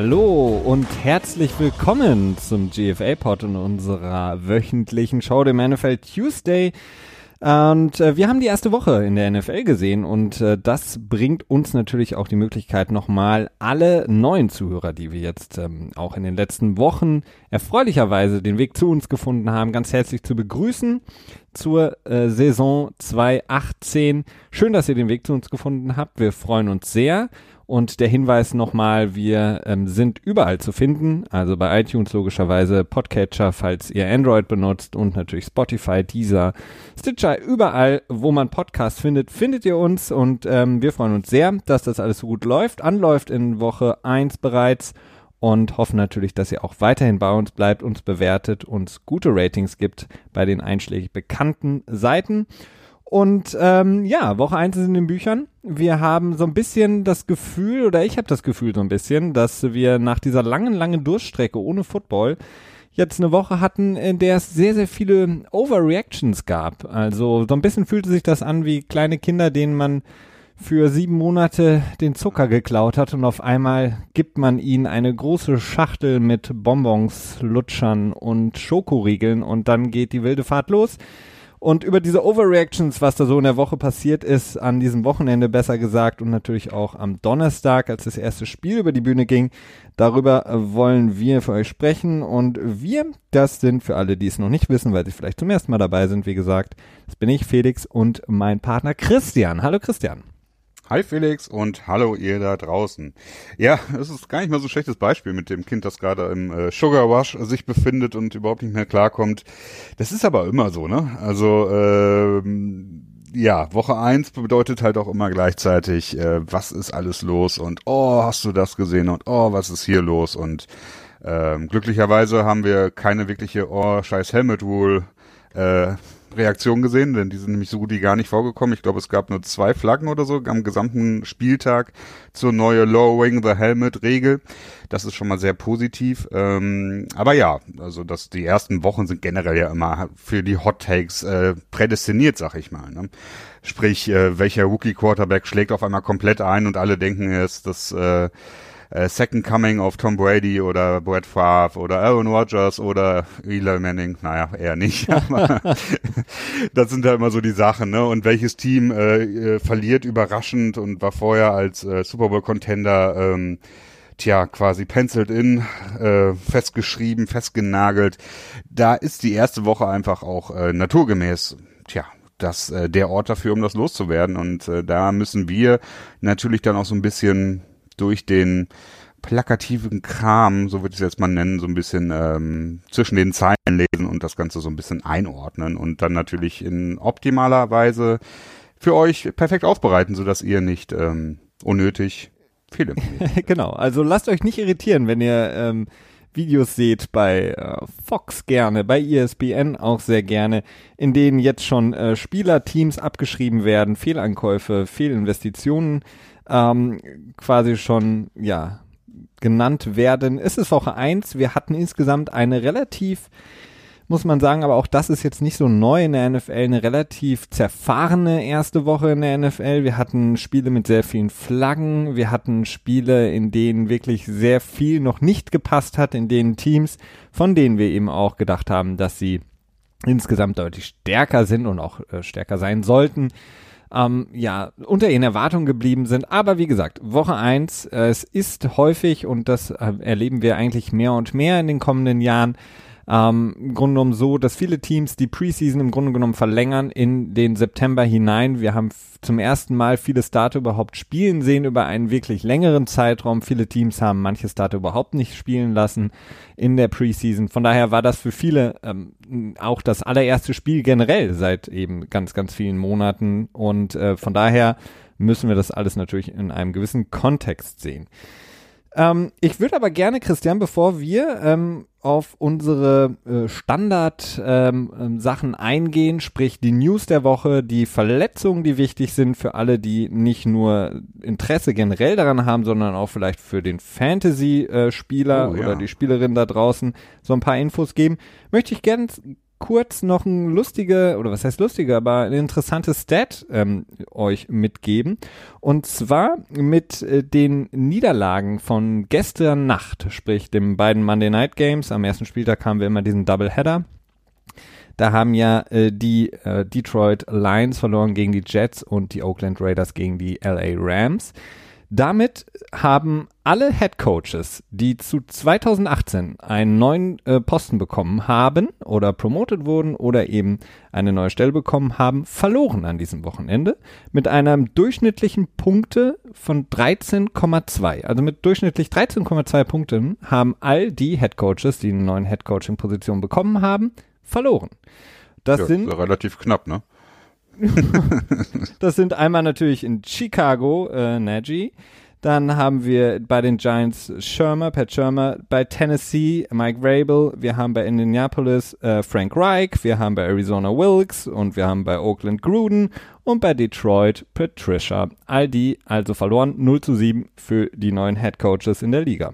Hallo und herzlich willkommen zum GFA-Pod in unserer wöchentlichen Show, dem NFL Tuesday. Und äh, wir haben die erste Woche in der NFL gesehen und äh, das bringt uns natürlich auch die Möglichkeit, nochmal alle neuen Zuhörer, die wir jetzt ähm, auch in den letzten Wochen erfreulicherweise den Weg zu uns gefunden haben, ganz herzlich zu begrüßen zur äh, Saison 2018. Schön, dass ihr den Weg zu uns gefunden habt. Wir freuen uns sehr. Und der Hinweis nochmal, wir ähm, sind überall zu finden, also bei iTunes logischerweise, Podcatcher, falls ihr Android benutzt und natürlich Spotify, Deezer, Stitcher, überall, wo man Podcasts findet, findet ihr uns. Und ähm, wir freuen uns sehr, dass das alles so gut läuft, anläuft in Woche 1 bereits. Und hoffen natürlich, dass ihr auch weiterhin bei uns bleibt, uns bewertet, uns gute Ratings gibt bei den einschlägig bekannten Seiten. Und ähm, ja, Woche 1 ist in den Büchern. Wir haben so ein bisschen das Gefühl, oder ich habe das Gefühl so ein bisschen, dass wir nach dieser langen, langen Durststrecke ohne Football jetzt eine Woche hatten, in der es sehr, sehr viele Overreactions gab. Also so ein bisschen fühlte sich das an wie kleine Kinder, denen man für sieben Monate den Zucker geklaut hat und auf einmal gibt man ihnen eine große Schachtel mit Bonbons, Lutschern und Schokoriegeln und dann geht die wilde Fahrt los. Und über diese Overreactions, was da so in der Woche passiert ist, an diesem Wochenende besser gesagt und natürlich auch am Donnerstag, als das erste Spiel über die Bühne ging, darüber wollen wir für euch sprechen. Und wir, das sind für alle, die es noch nicht wissen, weil sie vielleicht zum ersten Mal dabei sind, wie gesagt, das bin ich, Felix und mein Partner Christian. Hallo Christian. Hi Felix und hallo ihr da draußen. Ja, es ist gar nicht mal so ein schlechtes Beispiel mit dem Kind, das gerade im äh, Sugar Rush sich befindet und überhaupt nicht mehr klarkommt. Das ist aber immer so, ne? Also ähm, ja, Woche eins bedeutet halt auch immer gleichzeitig, äh, was ist alles los und oh, hast du das gesehen und oh, was ist hier los und ähm, glücklicherweise haben wir keine wirkliche oh, scheiß Helmet Rule äh, Reaktion gesehen, denn die sind nämlich so gut wie gar nicht vorgekommen. Ich glaube, es gab nur zwei Flaggen oder so am gesamten Spieltag zur neue Lowering the Helmet Regel. Das ist schon mal sehr positiv. Ähm, aber ja, also dass die ersten Wochen sind generell ja immer für die Hot Takes äh, prädestiniert, sag ich mal. Ne? Sprich, äh, welcher Rookie Quarterback schlägt auf einmal komplett ein und alle denken, er ist das äh, äh, Second Coming of Tom Brady oder Brett Favre oder Aaron Rodgers oder Eli Manning, naja, eher nicht. das sind ja immer so die Sachen, ne? Und welches Team äh, äh, verliert überraschend und war vorher als äh, Super Bowl Contender ähm, tja, quasi penciled in, äh, festgeschrieben, festgenagelt. Da ist die erste Woche einfach auch äh, naturgemäß, tja, das äh, der Ort dafür, um das loszuwerden. Und äh, da müssen wir natürlich dann auch so ein bisschen durch den plakativen Kram, so würde ich es jetzt mal nennen, so ein bisschen ähm, zwischen den Zeilen lesen und das Ganze so ein bisschen einordnen und dann natürlich in optimaler Weise für euch perfekt aufbereiten, sodass ihr nicht ähm, unnötig Fehler Genau, also lasst euch nicht irritieren, wenn ihr ähm, Videos seht bei äh, Fox gerne, bei ESPN auch sehr gerne, in denen jetzt schon äh, Spielerteams abgeschrieben werden, Fehlankäufe, Fehlinvestitionen ähm, quasi schon, ja, genannt werden. Es ist Woche eins. Wir hatten insgesamt eine relativ, muss man sagen, aber auch das ist jetzt nicht so neu in der NFL, eine relativ zerfahrene erste Woche in der NFL. Wir hatten Spiele mit sehr vielen Flaggen. Wir hatten Spiele, in denen wirklich sehr viel noch nicht gepasst hat, in denen Teams, von denen wir eben auch gedacht haben, dass sie insgesamt deutlich stärker sind und auch äh, stärker sein sollten, ähm, ja, unter ihren Erwartungen geblieben sind. Aber wie gesagt, Woche eins, äh, es ist häufig und das äh, erleben wir eigentlich mehr und mehr in den kommenden Jahren, ähm, im Grunde genommen so, dass viele Teams die Preseason im Grunde genommen verlängern in den September hinein. Wir haben zum ersten Mal viele Starter überhaupt spielen sehen über einen wirklich längeren Zeitraum. Viele Teams haben manche Starter überhaupt nicht spielen lassen in der Preseason. Von daher war das für viele ähm, auch das allererste Spiel generell seit eben ganz, ganz vielen Monaten. Und äh, von daher müssen wir das alles natürlich in einem gewissen Kontext sehen. Ähm, ich würde aber gerne, Christian, bevor wir ähm, auf unsere äh, Standard-Sachen ähm, ähm eingehen, sprich die News der Woche, die Verletzungen, die wichtig sind für alle, die nicht nur Interesse generell daran haben, sondern auch vielleicht für den Fantasy-Spieler äh, oh, ja. oder die Spielerin da draußen so ein paar Infos geben, möchte ich gerne kurz noch ein lustige, oder was heißt lustige, aber ein interessantes Stat ähm, euch mitgeben. Und zwar mit äh, den Niederlagen von gestern Nacht, sprich den beiden Monday Night Games. Am ersten Spieltag haben wir immer diesen Doubleheader. Da haben ja äh, die äh, Detroit Lions verloren gegen die Jets und die Oakland Raiders gegen die LA Rams. Damit haben alle Head Coaches, die zu 2018 einen neuen äh, Posten bekommen haben oder promoted wurden oder eben eine neue Stelle bekommen haben, verloren an diesem Wochenende mit einem durchschnittlichen Punkte von 13,2. Also mit durchschnittlich 13,2 Punkten haben all die Head Coaches, die eine neue Head Coaching Position bekommen haben, verloren. Das ja, sind ist relativ knapp, ne? das sind einmal natürlich in Chicago äh, Nagy, dann haben wir bei den Giants Shermer, Pat Shermer, bei Tennessee Mike Vrabel, wir haben bei Indianapolis äh, Frank Reich, wir haben bei Arizona Wilkes und wir haben bei Oakland Gruden und bei Detroit Patricia. All die also verloren 0 zu 7 für die neuen Head Coaches in der Liga.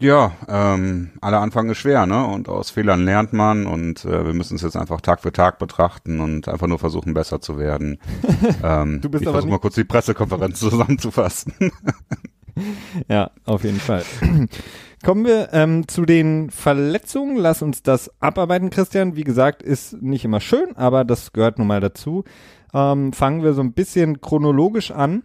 Ja, ähm, aller Anfang ist schwer, ne? Und aus Fehlern lernt man und äh, wir müssen es jetzt einfach Tag für Tag betrachten und einfach nur versuchen, besser zu werden. ähm, du bist ich versuche mal kurz die Pressekonferenz zusammenzufassen. ja, auf jeden Fall. Kommen wir ähm, zu den Verletzungen. Lass uns das abarbeiten, Christian. Wie gesagt, ist nicht immer schön, aber das gehört nun mal dazu. Ähm, fangen wir so ein bisschen chronologisch an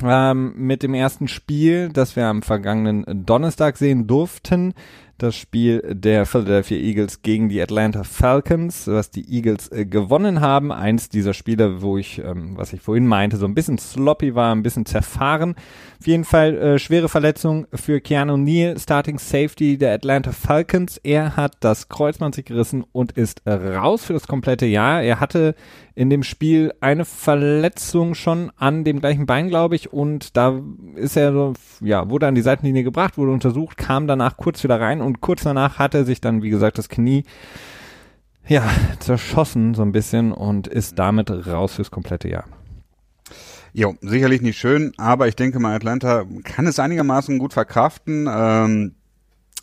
ähm, mit dem ersten Spiel, das wir am vergangenen Donnerstag sehen durften. Das Spiel der Philadelphia Eagles gegen die Atlanta Falcons, was die Eagles äh, gewonnen haben. Eins dieser Spiele, wo ich, ähm, was ich vorhin meinte, so ein bisschen sloppy war, ein bisschen zerfahren. Auf jeden Fall äh, schwere Verletzung für Keanu Neal, Starting Safety der Atlanta Falcons. Er hat das Kreuzband sich gerissen und ist raus für das komplette Jahr. Er hatte in dem Spiel eine Verletzung schon an dem gleichen Bein, glaube ich, und da ist er so, ja, wurde an die Seitenlinie gebracht, wurde untersucht, kam danach kurz wieder rein und kurz danach hat er sich dann, wie gesagt, das Knie ja, zerschossen so ein bisschen und ist damit raus fürs komplette Jahr. Jo, sicherlich nicht schön, aber ich denke mal, Atlanta kann es einigermaßen gut verkraften. Ähm,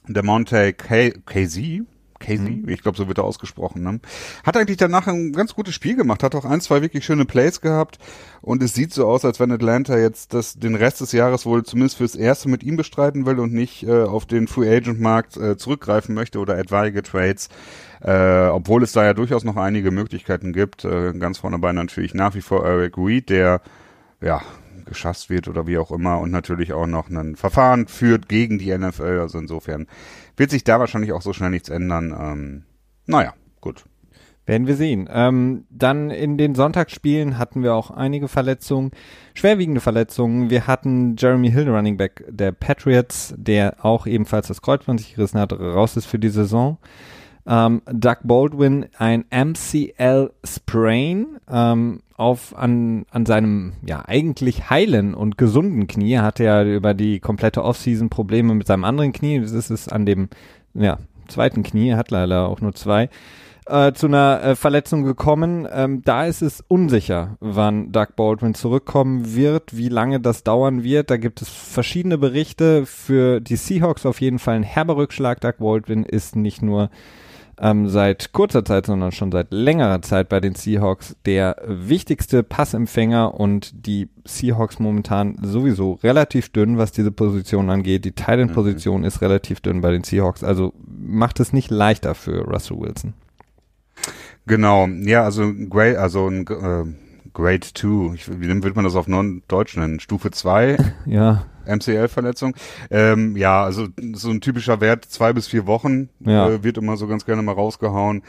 der Monte KZ, Casey, mhm. ich glaube, so wird er ausgesprochen, ne? Hat eigentlich danach ein ganz gutes Spiel gemacht, hat auch ein, zwei wirklich schöne Plays gehabt und es sieht so aus, als wenn Atlanta jetzt das, den Rest des Jahres wohl zumindest fürs Erste mit ihm bestreiten will und nicht äh, auf den Free Agent Markt äh, zurückgreifen möchte oder etwaige Trades, äh, obwohl es da ja durchaus noch einige Möglichkeiten gibt. Äh, ganz vorne bei natürlich nach wie vor Eric Reed, der ja geschasst wird oder wie auch immer und natürlich auch noch ein Verfahren führt gegen die NFL. Also insofern wird sich da wahrscheinlich auch so schnell nichts ändern. Ähm, naja, gut. Werden wir sehen. Ähm, dann in den Sonntagsspielen hatten wir auch einige Verletzungen, schwerwiegende Verletzungen. Wir hatten Jeremy Hill, Running Back der Patriots, der auch ebenfalls das Kreuzband sich gerissen hat, raus ist für die Saison. Ähm, Doug Baldwin ein MCL Sprain ähm, auf an, an seinem ja eigentlich heilen und gesunden Knie hatte er über die komplette Offseason Probleme mit seinem anderen Knie. Das ist es an dem ja, zweiten Knie, hat leider auch nur zwei. Äh, zu einer äh, Verletzung gekommen. Ähm, da ist es unsicher, wann Doug Baldwin zurückkommen wird, wie lange das dauern wird. Da gibt es verschiedene Berichte. Für die Seahawks auf jeden Fall ein herber Rückschlag. Doug Baldwin ist nicht nur ähm, seit kurzer Zeit, sondern schon seit längerer Zeit bei den Seahawks der wichtigste Passempfänger und die Seahawks momentan sowieso relativ dünn, was diese Position angeht. Die Titan-Position mhm. ist relativ dünn bei den Seahawks, also macht es nicht leichter für Russell Wilson. Genau, ja, also Grade, also ein äh, Grade 2, wie würde man das auf Non-Deutsch nennen? Stufe 2? ja. MCL-Verletzung. Ähm, ja, also so ein typischer Wert, zwei bis vier Wochen ja. äh, wird immer so ganz gerne mal rausgehauen.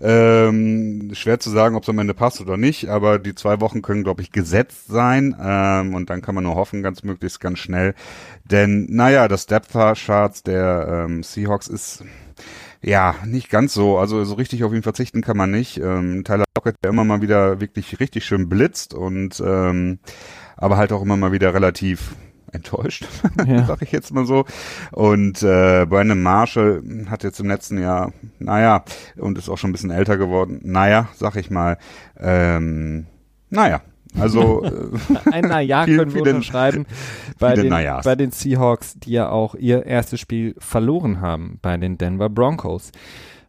Ähm, schwer zu sagen, ob es am Ende passt oder nicht, aber die zwei Wochen können, glaube ich, gesetzt sein. Ähm, und dann kann man nur hoffen, ganz möglichst ganz schnell. Denn, naja, das Depth-Charts der ähm, Seahawks ist ja, nicht ganz so. Also so richtig auf ihn verzichten kann man nicht. Ähm, Tyler Lockett, der immer mal wieder wirklich richtig schön blitzt und ähm, aber halt auch immer mal wieder relativ enttäuscht, ja. sag ich jetzt mal so. Und äh, Brandon Marshall hat jetzt im letzten Jahr, naja, und ist auch schon ein bisschen älter geworden, naja, sag ich mal, ähm, naja, also ein Naja können wir unterschreiben bei den, bei den Seahawks, die ja auch ihr erstes Spiel verloren haben bei den Denver Broncos.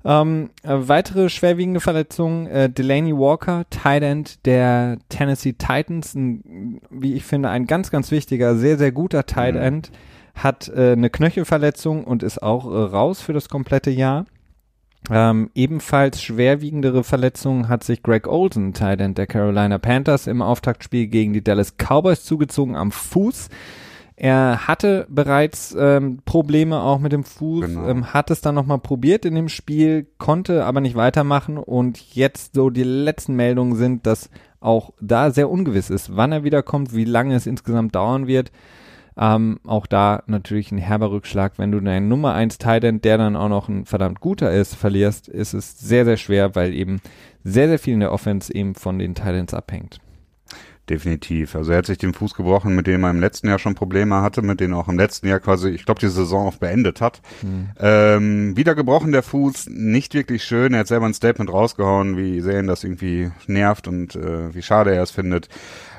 Ähm, äh, weitere schwerwiegende Verletzungen, äh, Delaney Walker, Tight End der Tennessee Titans, ein, wie ich finde, ein ganz, ganz wichtiger, sehr, sehr guter Tight mhm. End, mhm. hat äh, eine Knöchelverletzung und ist auch äh, raus für das komplette Jahr. Ähm, ebenfalls schwerwiegendere Verletzungen hat sich Greg Olsen, Tight End der Carolina Panthers, im Auftaktspiel gegen die Dallas Cowboys zugezogen am Fuß. Er hatte bereits ähm, Probleme auch mit dem Fuß, genau. ähm, hat es dann nochmal probiert in dem Spiel, konnte aber nicht weitermachen und jetzt so die letzten Meldungen sind, dass auch da sehr ungewiss ist, wann er wiederkommt, wie lange es insgesamt dauern wird. Ähm, auch da natürlich ein herber Rückschlag, wenn du deinen Nummer 1 Titan, der dann auch noch ein verdammt guter ist, verlierst, ist es sehr, sehr schwer, weil eben sehr, sehr viel in der Offense eben von den Titans abhängt. Definitiv. Also er hat sich den Fuß gebrochen, mit dem er im letzten Jahr schon Probleme hatte, mit denen er auch im letzten Jahr quasi, ich glaube, die Saison auch beendet hat. Mhm. Ähm, wieder gebrochen der Fuß, nicht wirklich schön. Er hat selber ein Statement rausgehauen, wie sehr ihn das irgendwie nervt und äh, wie schade er es findet.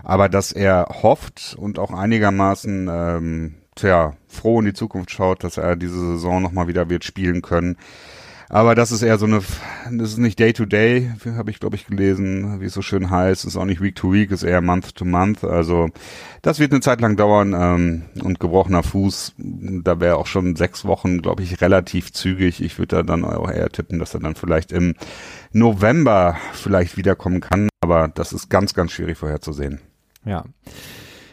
Aber dass er hofft und auch einigermaßen ähm, tja, froh in die Zukunft schaut, dass er diese Saison nochmal wieder wird spielen können aber das ist eher so eine, das ist nicht Day to Day, habe ich glaube ich gelesen, wie es so schön heißt. Ist auch nicht Week to Week, ist eher Month to Month. Also das wird eine Zeit lang dauern ähm, und gebrochener Fuß, da wäre auch schon sechs Wochen, glaube ich, relativ zügig. Ich würde da dann auch eher tippen, dass er dann vielleicht im November vielleicht wiederkommen kann. Aber das ist ganz, ganz schwierig vorherzusehen. Ja.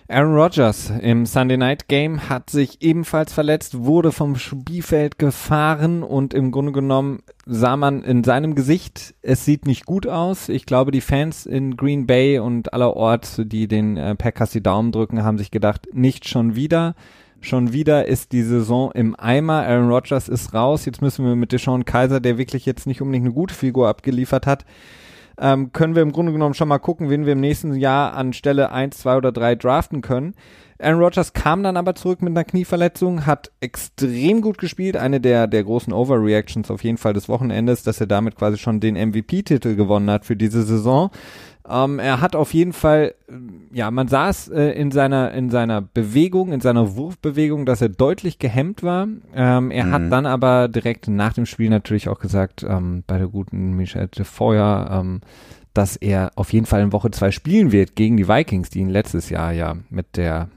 Aaron Rodgers im Sunday Night Game hat sich ebenfalls verletzt, wurde vom Spielfeld gefahren und im Grunde genommen sah man in seinem Gesicht, es sieht nicht gut aus. Ich glaube, die Fans in Green Bay und allerorts, die den äh, Packers die Daumen drücken, haben sich gedacht, nicht schon wieder. Schon wieder ist die Saison im Eimer. Aaron Rodgers ist raus. Jetzt müssen wir mit Deshaun Kaiser, der wirklich jetzt nicht unbedingt eine gute Figur abgeliefert hat, ähm, können wir im Grunde genommen schon mal gucken, wen wir im nächsten Jahr an Stelle 1, 2 oder 3 draften können. Aaron Rodgers kam dann aber zurück mit einer Knieverletzung, hat extrem gut gespielt, eine der, der großen Overreactions auf jeden Fall des Wochenendes, dass er damit quasi schon den MVP-Titel gewonnen hat für diese Saison. Ähm, er hat auf jeden Fall, äh, ja, man sah es äh, in seiner in seiner Bewegung, in seiner Wurfbewegung, dass er deutlich gehemmt war. Ähm, er mhm. hat dann aber direkt nach dem Spiel natürlich auch gesagt, ähm, bei der guten Michel de Feuer, ähm, dass er auf jeden Fall in Woche zwei spielen wird gegen die Vikings, die ihn letztes Jahr ja mit der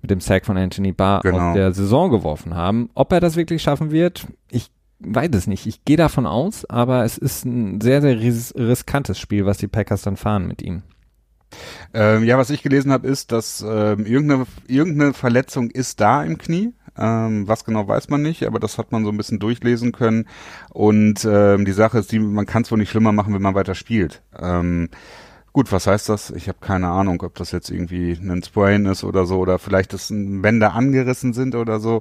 mit dem Sack von Anthony Barr genau. aus der Saison geworfen haben. Ob er das wirklich schaffen wird, ich weiß es nicht. Ich gehe davon aus, aber es ist ein sehr, sehr ris riskantes Spiel, was die Packers dann fahren mit ihm. Ähm, ja, was ich gelesen habe, ist, dass ähm, irgendeine, irgendeine Verletzung ist da im Knie. Ähm, was genau weiß man nicht, aber das hat man so ein bisschen durchlesen können. Und ähm, die Sache ist, die, man kann es wohl nicht schlimmer machen, wenn man weiter spielt. Ähm, Gut, was heißt das? Ich habe keine Ahnung, ob das jetzt irgendwie ein Sprain ist oder so oder vielleicht dass Bänder angerissen sind oder so.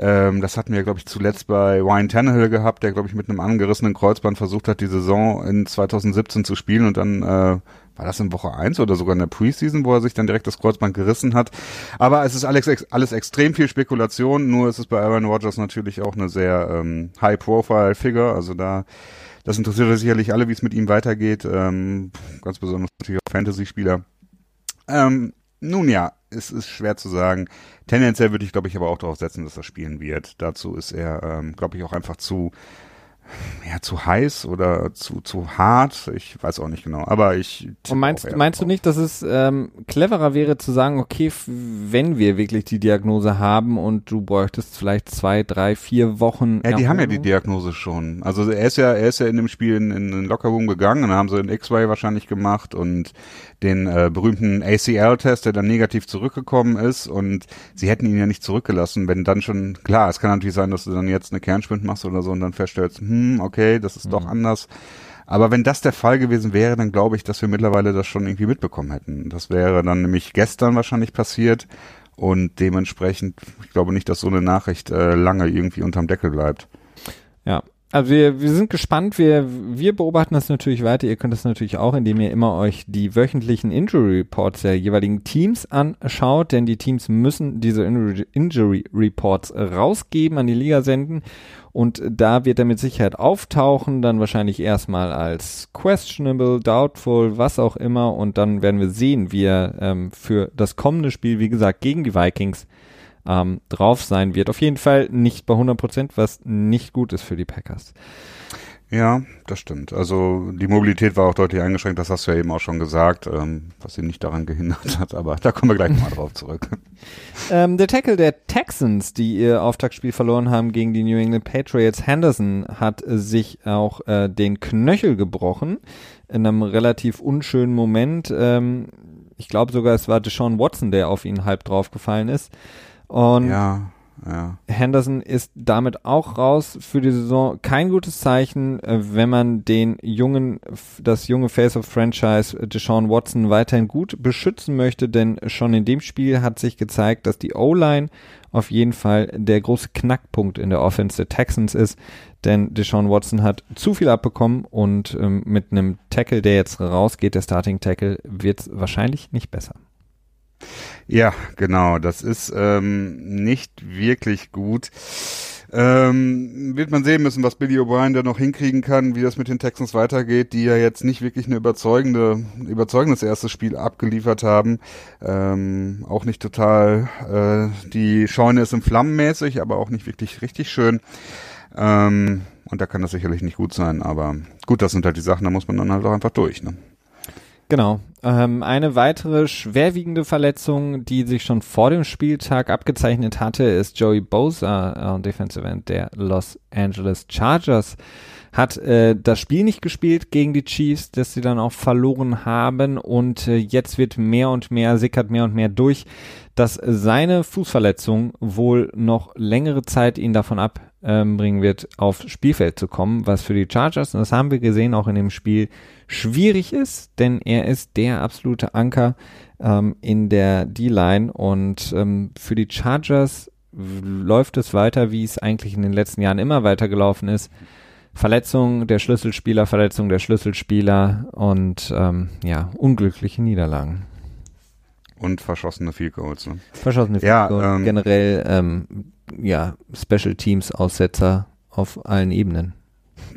Ähm, das hatten wir, glaube ich, zuletzt bei Ryan Tannehill gehabt, der, glaube ich, mit einem angerissenen Kreuzband versucht hat, die Saison in 2017 zu spielen und dann äh, war das in Woche eins oder sogar in der Preseason, wo er sich dann direkt das Kreuzband gerissen hat. Aber es ist alles, alles extrem viel Spekulation, nur ist es bei Aaron Rodgers natürlich auch eine sehr ähm, High-Profile-Figure, also da das interessiert sicherlich alle, wie es mit ihm weitergeht. Ähm, ganz besonders natürlich auch Fantasy-Spieler. Ähm, nun ja, es ist schwer zu sagen. Tendenziell würde ich, glaube ich, aber auch darauf setzen, dass er spielen wird. Dazu ist er, ähm, glaube ich, auch einfach zu ja, zu heiß oder zu, zu hart. Ich weiß auch nicht genau. Aber ich. Und meinst, meinst du nicht, dass es ähm, cleverer wäre zu sagen, okay, wenn wir wirklich die Diagnose haben und du bräuchtest vielleicht zwei, drei, vier Wochen. Ja, die haben ja die Diagnose schon. Also er ist ja, er ist ja in dem Spiel in, in den Lockerroom gegangen und haben sie in X-Ray wahrscheinlich gemacht und den äh, berühmten ACL-Test, der dann negativ zurückgekommen ist und sie hätten ihn ja nicht zurückgelassen, wenn dann schon, klar, es kann natürlich sein, dass du dann jetzt eine Kernspind machst oder so und dann feststellst, hm, okay, das ist mhm. doch anders. Aber wenn das der Fall gewesen wäre, dann glaube ich, dass wir mittlerweile das schon irgendwie mitbekommen hätten. Das wäre dann nämlich gestern wahrscheinlich passiert und dementsprechend, ich glaube nicht, dass so eine Nachricht äh, lange irgendwie unterm Deckel bleibt. Ja, also wir, wir sind gespannt, wir, wir beobachten das natürlich weiter. Ihr könnt das natürlich auch, indem ihr immer euch die wöchentlichen Injury Reports der jeweiligen Teams anschaut, denn die Teams müssen diese Injury Reports rausgeben, an die Liga senden. Und da wird er mit Sicherheit auftauchen, dann wahrscheinlich erstmal als questionable, doubtful, was auch immer. Und dann werden wir sehen, wie er ähm, für das kommende Spiel, wie gesagt, gegen die Vikings ähm, drauf sein wird. Auf jeden Fall nicht bei 100 Prozent, was nicht gut ist für die Packers. Ja, das stimmt. Also die Mobilität war auch deutlich eingeschränkt, das hast du ja eben auch schon gesagt, ähm, was ihn nicht daran gehindert hat, aber da kommen wir gleich nochmal drauf zurück. Ähm, der Tackle der Texans, die ihr Auftaktspiel verloren haben gegen die New England Patriots, Henderson, hat sich auch äh, den Knöchel gebrochen in einem relativ unschönen Moment. Ähm, ich glaube sogar, es war Deshaun Watson, der auf ihn halb draufgefallen ist. Und ja. Ja. Henderson ist damit auch raus für die Saison. Kein gutes Zeichen, äh, wenn man den jungen, das junge Face of Franchise Deshaun Watson weiterhin gut beschützen möchte, denn schon in dem Spiel hat sich gezeigt, dass die O-Line auf jeden Fall der große Knackpunkt in der Offense der Texans ist, denn Deshaun Watson hat zu viel abbekommen und ähm, mit einem Tackle, der jetzt rausgeht, der Starting Tackle, wird es wahrscheinlich nicht besser. Ja, genau. Das ist ähm, nicht wirklich gut. Ähm, wird man sehen müssen, was Billy O'Brien da noch hinkriegen kann, wie das mit den Texans weitergeht, die ja jetzt nicht wirklich eine überzeugende, überzeugendes erstes Spiel abgeliefert haben. Ähm, auch nicht total, äh, die Scheune ist im Flammen mäßig, aber auch nicht wirklich richtig schön. Ähm, und da kann das sicherlich nicht gut sein, aber gut, das sind halt die Sachen, da muss man dann halt auch einfach durch. Ne? Genau. Ähm, eine weitere schwerwiegende Verletzung, die sich schon vor dem Spieltag abgezeichnet hatte, ist Joey Bosa, äh, Defensive End der Los Angeles Chargers. Hat äh, das Spiel nicht gespielt gegen die Chiefs, das sie dann auch verloren haben und äh, jetzt wird mehr und mehr, sickert mehr und mehr durch, dass seine Fußverletzung wohl noch längere Zeit ihn davon ab ähm, bringen wird, aufs Spielfeld zu kommen, was für die Chargers, und das haben wir gesehen auch in dem Spiel, schwierig ist, denn er ist der absolute Anker ähm, in der D-Line und ähm, für die Chargers läuft es weiter, wie es eigentlich in den letzten Jahren immer weitergelaufen ist. Verletzung der Schlüsselspieler, Verletzung der Schlüsselspieler und ähm, ja, unglückliche Niederlagen. Und verschossene Field Goals. Ne? Verschossene Field Goals. Ja, ähm, generell ähm, ja, Special Teams Aussetzer auf allen Ebenen.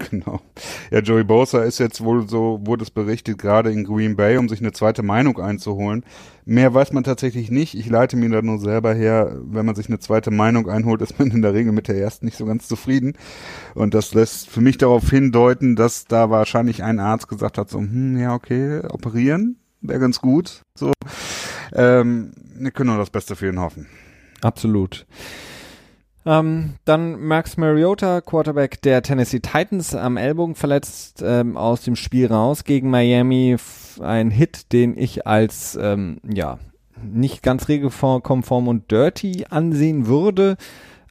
Genau. Ja, Joey Bosa ist jetzt wohl so, wurde es berichtet, gerade in Green Bay, um sich eine zweite Meinung einzuholen. Mehr weiß man tatsächlich nicht. Ich leite mir da nur selber her, wenn man sich eine zweite Meinung einholt, ist man in der Regel mit der ersten nicht so ganz zufrieden. Und das lässt für mich darauf hindeuten, dass da wahrscheinlich ein Arzt gesagt hat, so, hm, ja, okay, operieren, wäre ganz gut. So, ähm, wir können nur das Beste für ihn hoffen. Absolut. Ähm, dann Max Mariota, Quarterback der Tennessee Titans, am Ellbogen verletzt ähm, aus dem Spiel raus gegen Miami. Ein Hit, den ich als ähm, ja nicht ganz regelkonform und dirty ansehen würde.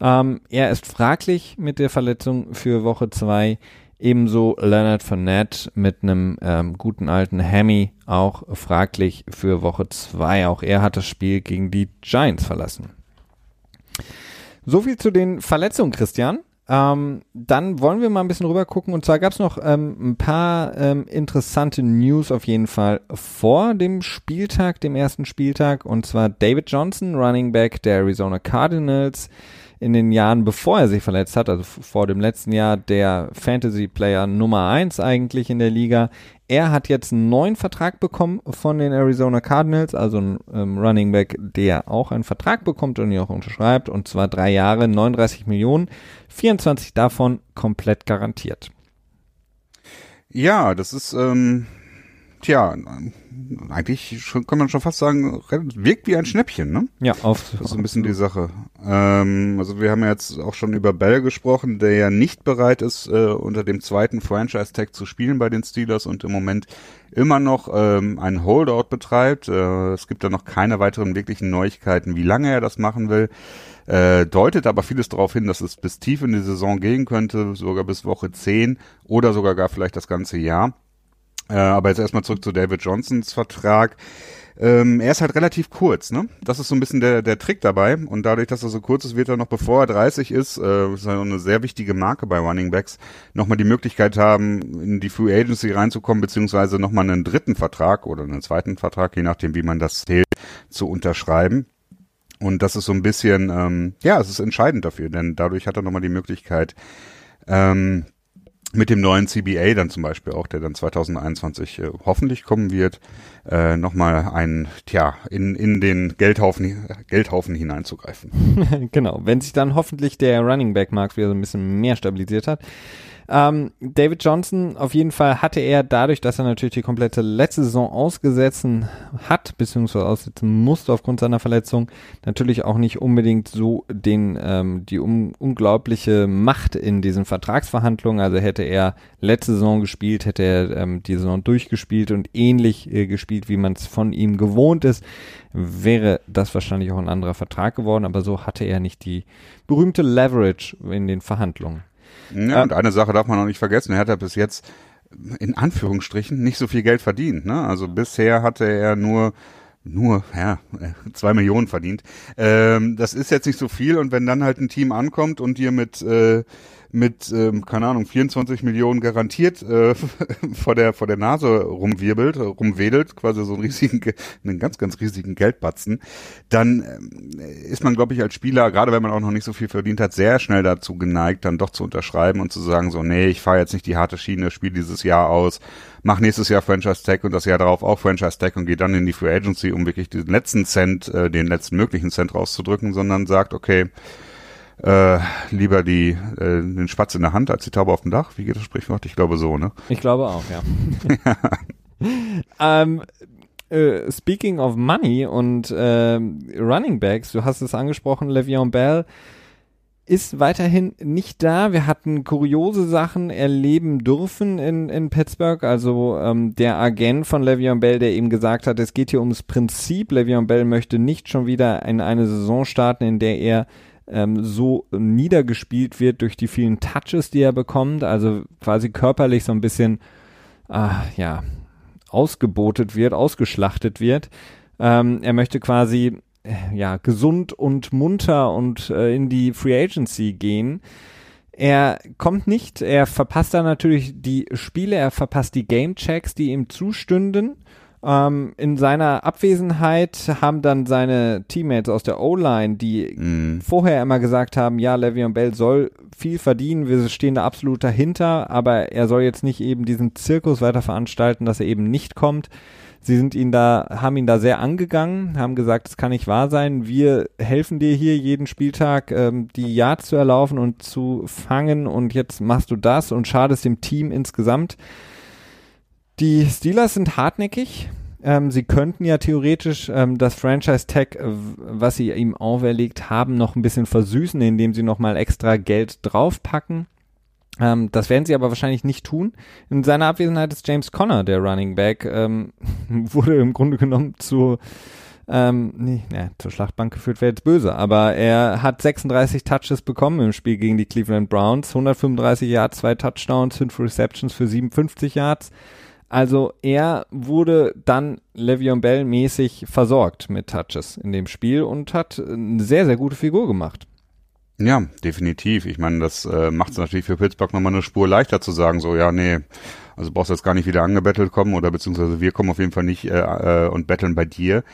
Ähm, er ist fraglich mit der Verletzung für Woche zwei. Ebenso Leonard Fournette mit einem ähm, guten alten Hammy auch fraglich für Woche zwei. Auch er hat das Spiel gegen die Giants verlassen. So viel zu den Verletzungen, Christian. Ähm, dann wollen wir mal ein bisschen rüber gucken. Und zwar gab es noch ähm, ein paar ähm, interessante News auf jeden Fall vor dem Spieltag, dem ersten Spieltag. Und zwar David Johnson, Running Back der Arizona Cardinals, in den Jahren, bevor er sich verletzt hat, also vor dem letzten Jahr, der Fantasy-Player Nummer eins eigentlich in der Liga. Er hat jetzt einen neuen Vertrag bekommen von den Arizona Cardinals, also ein ähm, Running Back, der auch einen Vertrag bekommt und ihn auch unterschreibt, und zwar drei Jahre, 39 Millionen, 24 davon komplett garantiert. Ja, das ist, ähm, tja, eigentlich schon, kann man schon fast sagen, wirkt wie ein Schnäppchen, ne? Ja, auf. Das ist ein bisschen die Sache. Ähm, also wir haben ja jetzt auch schon über Bell gesprochen, der ja nicht bereit ist, äh, unter dem zweiten Franchise-Tag zu spielen bei den Steelers und im Moment immer noch ähm, einen Holdout betreibt. Äh, es gibt da noch keine weiteren wirklichen Neuigkeiten, wie lange er das machen will. Äh, deutet aber vieles darauf hin, dass es bis tief in die Saison gehen könnte, sogar bis Woche 10 oder sogar gar vielleicht das ganze Jahr. Äh, aber jetzt erstmal zurück zu David Johnsons Vertrag. Ähm, er ist halt relativ kurz, ne? Das ist so ein bisschen der, der Trick dabei. Und dadurch, dass er so kurz ist, wird er noch bevor er 30 ist, äh, ist eine sehr wichtige Marke bei Running Backs, nochmal die Möglichkeit haben, in die Free Agency reinzukommen, beziehungsweise nochmal einen dritten Vertrag oder einen zweiten Vertrag, je nachdem, wie man das zählt, zu unterschreiben. Und das ist so ein bisschen, ähm, ja, es ist entscheidend dafür, denn dadurch hat er nochmal die Möglichkeit, ähm, mit dem neuen CBA dann zum Beispiel auch, der dann 2021 äh, hoffentlich kommen wird, äh, nochmal ein, tja, in, in den Geldhaufen, Geldhaufen hineinzugreifen. genau, wenn sich dann hoffentlich der Running Back Markt wieder so ein bisschen mehr stabilisiert hat. Ähm, David Johnson, auf jeden Fall hatte er dadurch, dass er natürlich die komplette letzte Saison ausgesetzt hat, beziehungsweise aussetzen musste aufgrund seiner Verletzung, natürlich auch nicht unbedingt so den, ähm, die um, unglaubliche Macht in diesen Vertragsverhandlungen. Also hätte er letzte Saison gespielt, hätte er ähm, die Saison durchgespielt und ähnlich äh, gespielt, wie man es von ihm gewohnt ist, wäre das wahrscheinlich auch ein anderer Vertrag geworden, aber so hatte er nicht die berühmte Leverage in den Verhandlungen. Ja, und eine Sache darf man noch nicht vergessen, er hat ja bis jetzt in Anführungsstrichen nicht so viel Geld verdient. Ne? Also bisher hatte er nur nur, ja, zwei Millionen verdient. Ähm, das ist jetzt nicht so viel und wenn dann halt ein Team ankommt und dir mit äh, mit, ähm, keine Ahnung, 24 Millionen garantiert äh, vor der vor der Nase rumwirbelt, rumwedelt, quasi so einen riesigen, einen ganz, ganz riesigen Geldbatzen, dann äh, ist man, glaube ich, als Spieler, gerade wenn man auch noch nicht so viel verdient hat, sehr schnell dazu geneigt, dann doch zu unterschreiben und zu sagen, so, nee, ich fahre jetzt nicht die harte Schiene, spiele dieses Jahr aus, mach nächstes Jahr Franchise Tag und das Jahr darauf auch Franchise Tag und gehe dann in die Free Agency, um wirklich den letzten Cent, äh, den letzten möglichen Cent rauszudrücken, sondern sagt, okay, äh, lieber die äh, den Spatz in der Hand als die Taube auf dem Dach. Wie geht das Sprichwort? Ich glaube so, ne? Ich glaube auch, ja. ähm, äh, speaking of Money und äh, Running Backs, du hast es angesprochen, Le'Veon Bell ist weiterhin nicht da. Wir hatten kuriose Sachen erleben dürfen in, in Pittsburgh. Also ähm, der Agent von Le'Veon Bell, der eben gesagt hat, es geht hier ums Prinzip. Le'Veon Bell möchte nicht schon wieder in eine Saison starten, in der er ähm, so niedergespielt wird durch die vielen Touches, die er bekommt, also quasi körperlich so ein bisschen, äh, ja, ausgebotet wird, ausgeschlachtet wird. Ähm, er möchte quasi, äh, ja, gesund und munter und äh, in die Free Agency gehen. Er kommt nicht, er verpasst da natürlich die Spiele, er verpasst die Game Checks, die ihm zustünden. Ähm, in seiner Abwesenheit haben dann seine Teammates aus der O-Line, die mm. vorher immer gesagt haben, ja, Le'Veon Bell soll viel verdienen, wir stehen da absolut dahinter, aber er soll jetzt nicht eben diesen Zirkus weiter veranstalten, dass er eben nicht kommt. Sie sind ihn da, haben ihn da sehr angegangen, haben gesagt, es kann nicht wahr sein. Wir helfen dir hier jeden Spieltag, ähm, die Yards zu erlaufen und zu fangen und jetzt machst du das und schadest dem Team insgesamt. Die Steelers sind hartnäckig. Ähm, sie könnten ja theoretisch ähm, das Franchise-Tag, äh, was sie ihm auferlegt haben, noch ein bisschen versüßen, indem sie nochmal extra Geld draufpacken. Ähm, das werden sie aber wahrscheinlich nicht tun. In seiner Abwesenheit ist James Conner, der Running Back, ähm, wurde im Grunde genommen zu ähm, nee, nee, zur Schlachtbank geführt wäre jetzt böse, aber er hat 36 Touches bekommen im Spiel gegen die Cleveland Browns, 135 Yards, zwei Touchdowns, fünf Receptions für 57 Yards. Also er wurde dann Le'Veon Bell mäßig versorgt mit Touches in dem Spiel und hat eine sehr, sehr gute Figur gemacht. Ja, definitiv. Ich meine, das äh, macht es natürlich für Pittsburgh nochmal eine Spur leichter zu sagen, so, ja, nee, also brauchst du jetzt gar nicht wieder angebettelt kommen oder beziehungsweise wir kommen auf jeden Fall nicht äh, äh, und betteln bei dir.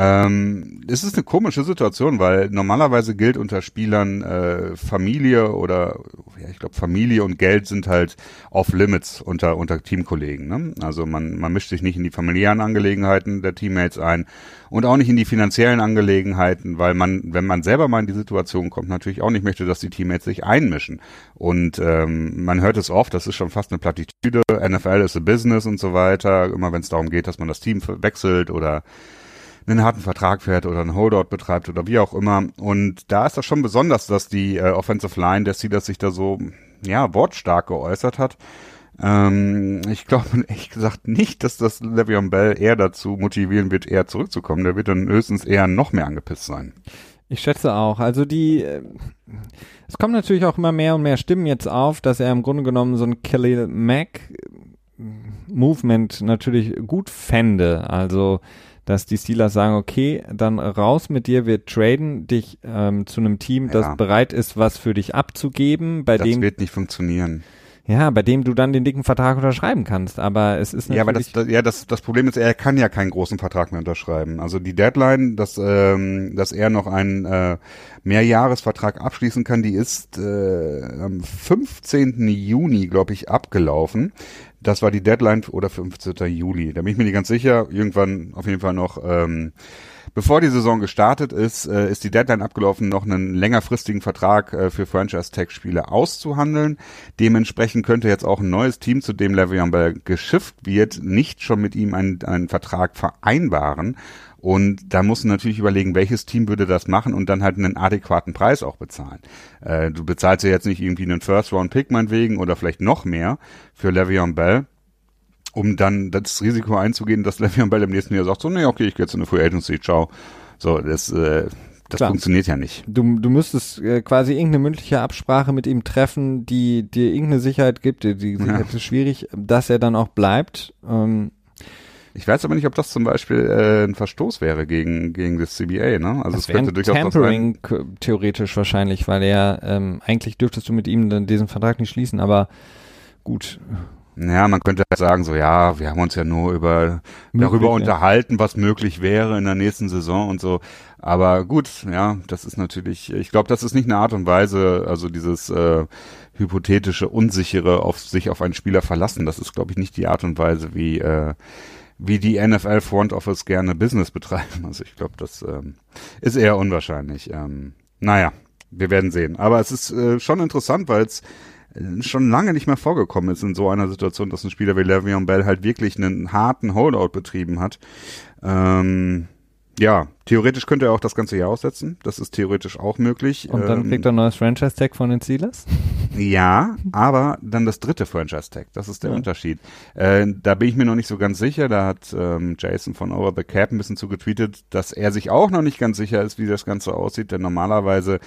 Ähm, es ist eine komische Situation, weil normalerweise gilt unter Spielern äh, Familie oder ja, ich glaube Familie und Geld sind halt off limits unter unter Teamkollegen. Ne? Also man man mischt sich nicht in die familiären Angelegenheiten der Teammates ein und auch nicht in die finanziellen Angelegenheiten, weil man wenn man selber mal in die Situation kommt, natürlich auch nicht möchte, dass die Teammates sich einmischen. Und ähm, man hört es oft, das ist schon fast eine Plattitüde. NFL ist a Business und so weiter. Immer wenn es darum geht, dass man das Team wechselt oder einen harten Vertrag fährt oder einen Holdout betreibt oder wie auch immer. Und da ist das schon besonders, dass die äh, Offensive Line der Steelers sich da so, ja, wortstark geäußert hat. Ähm, ich glaube ehrlich gesagt nicht, dass das Le'Veon Bell eher dazu motivieren wird, eher zurückzukommen. Der wird dann höchstens eher noch mehr angepisst sein. Ich schätze auch. Also die, äh, es kommen natürlich auch immer mehr und mehr Stimmen jetzt auf, dass er im Grunde genommen so ein Khalil Mack Movement natürlich gut fände. Also dass die Steelers sagen, okay, dann raus mit dir, wir traden dich ähm, zu einem Team, das ja. bereit ist, was für dich abzugeben, bei das dem. Das wird nicht funktionieren. Ja, bei dem du dann den dicken Vertrag unterschreiben kannst. Aber es ist natürlich. Ja, aber das, das, ja, das, das Problem ist, er kann ja keinen großen Vertrag mehr unterschreiben. Also die Deadline, dass, ähm, dass er noch einen äh, Mehrjahresvertrag abschließen kann, die ist äh, am 15. Juni, glaube ich, abgelaufen. Das war die Deadline oder 15. Juli. Da bin ich mir nicht ganz sicher. Irgendwann auf jeden Fall noch ähm, Bevor die Saison gestartet ist, äh, ist die Deadline abgelaufen, noch einen längerfristigen Vertrag äh, für Franchise-Tag-Spiele auszuhandeln. Dementsprechend könnte jetzt auch ein neues Team, zu dem Le'Veon Bell geschifft wird, nicht schon mit ihm einen, einen Vertrag vereinbaren. Und da musst du natürlich überlegen, welches Team würde das machen und dann halt einen adäquaten Preis auch bezahlen. Äh, du bezahlst ja jetzt nicht irgendwie einen First-Round-Pick meinetwegen oder vielleicht noch mehr für Le'Veon Bell um dann das Risiko einzugehen, dass Le'Veon Bell im nächsten Jahr sagt, so, nee, okay, ich gehe jetzt in eine Free Agency, ciao. So, das, äh, das Klar. funktioniert ja nicht. Du, du müsstest äh, quasi irgendeine mündliche Absprache mit ihm treffen, die dir irgendeine Sicherheit gibt. Die, die Sicherheit ja. ist schwierig, dass er dann auch bleibt. Ähm, ich weiß aber nicht, ob das zum Beispiel äh, ein Verstoß wäre gegen, gegen das CBA, ne? Also es könnte durchaus Tampering theoretisch wahrscheinlich, weil er ähm, eigentlich dürftest du mit ihm dann diesen Vertrag nicht schließen, aber gut. Ja, man könnte halt sagen, so ja, wir haben uns ja nur über möglich, darüber unterhalten, was möglich wäre in der nächsten Saison und so. Aber gut, ja, das ist natürlich, ich glaube, das ist nicht eine Art und Weise, also dieses äh, hypothetische, unsichere auf sich auf einen Spieler verlassen, das ist, glaube ich, nicht die Art und Weise, wie äh, wie die NFL Front Office gerne Business betreiben. Also ich glaube, das ähm, ist eher unwahrscheinlich. Ähm, naja, wir werden sehen. Aber es ist äh, schon interessant, weil es schon lange nicht mehr vorgekommen ist in so einer Situation, dass ein Spieler wie Le'Veon Bell halt wirklich einen harten Holdout betrieben hat. Ähm, ja, theoretisch könnte er auch das ganze Jahr aussetzen. Das ist theoretisch auch möglich. Und dann ähm, kriegt er ein neues Franchise-Tag von den Steelers? Ja, aber dann das dritte Franchise-Tag. Das ist der ja. Unterschied. Äh, da bin ich mir noch nicht so ganz sicher. Da hat ähm, Jason von Over the Cap ein bisschen zugetweetet, dass er sich auch noch nicht ganz sicher ist, wie das Ganze aussieht. Denn normalerweise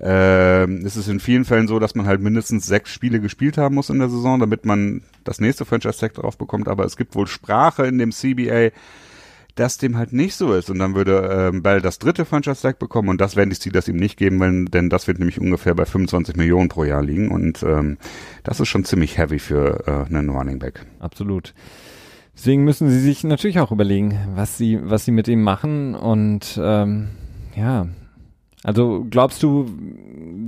äh, ist es in vielen Fällen so, dass man halt mindestens sechs Spiele gespielt haben muss in der Saison, damit man das nächste Franchise-Tag drauf bekommt. Aber es gibt wohl Sprache in dem CBA, dass dem halt nicht so ist. Und dann würde ähm, Bell das dritte Franchise-Tag bekommen und das werden die Steelers ihm nicht geben, wenn, denn das wird nämlich ungefähr bei 25 Millionen pro Jahr liegen. Und ähm, das ist schon ziemlich heavy für äh, einen Running Back. Absolut. Deswegen müssen sie sich natürlich auch überlegen, was sie, was sie mit ihm machen. Und ähm, ja, also glaubst du,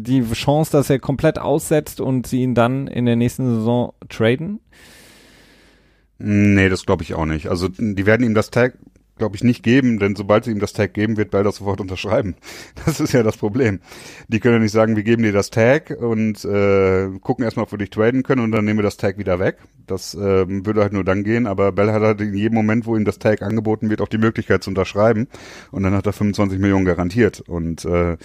die Chance, dass er komplett aussetzt und sie ihn dann in der nächsten Saison traden? Nee, das glaube ich auch nicht. Also die werden ihm das Tag glaube ich, nicht geben, denn sobald sie ihm das Tag geben, wird Bell das sofort unterschreiben. Das ist ja das Problem. Die können ja nicht sagen, wir geben dir das Tag und äh, gucken erstmal, ob wir dich traden können und dann nehmen wir das Tag wieder weg. Das äh, würde halt nur dann gehen, aber Bell hat halt in jedem Moment, wo ihm das Tag angeboten wird, auch die Möglichkeit zu unterschreiben und dann hat er 25 Millionen garantiert und äh,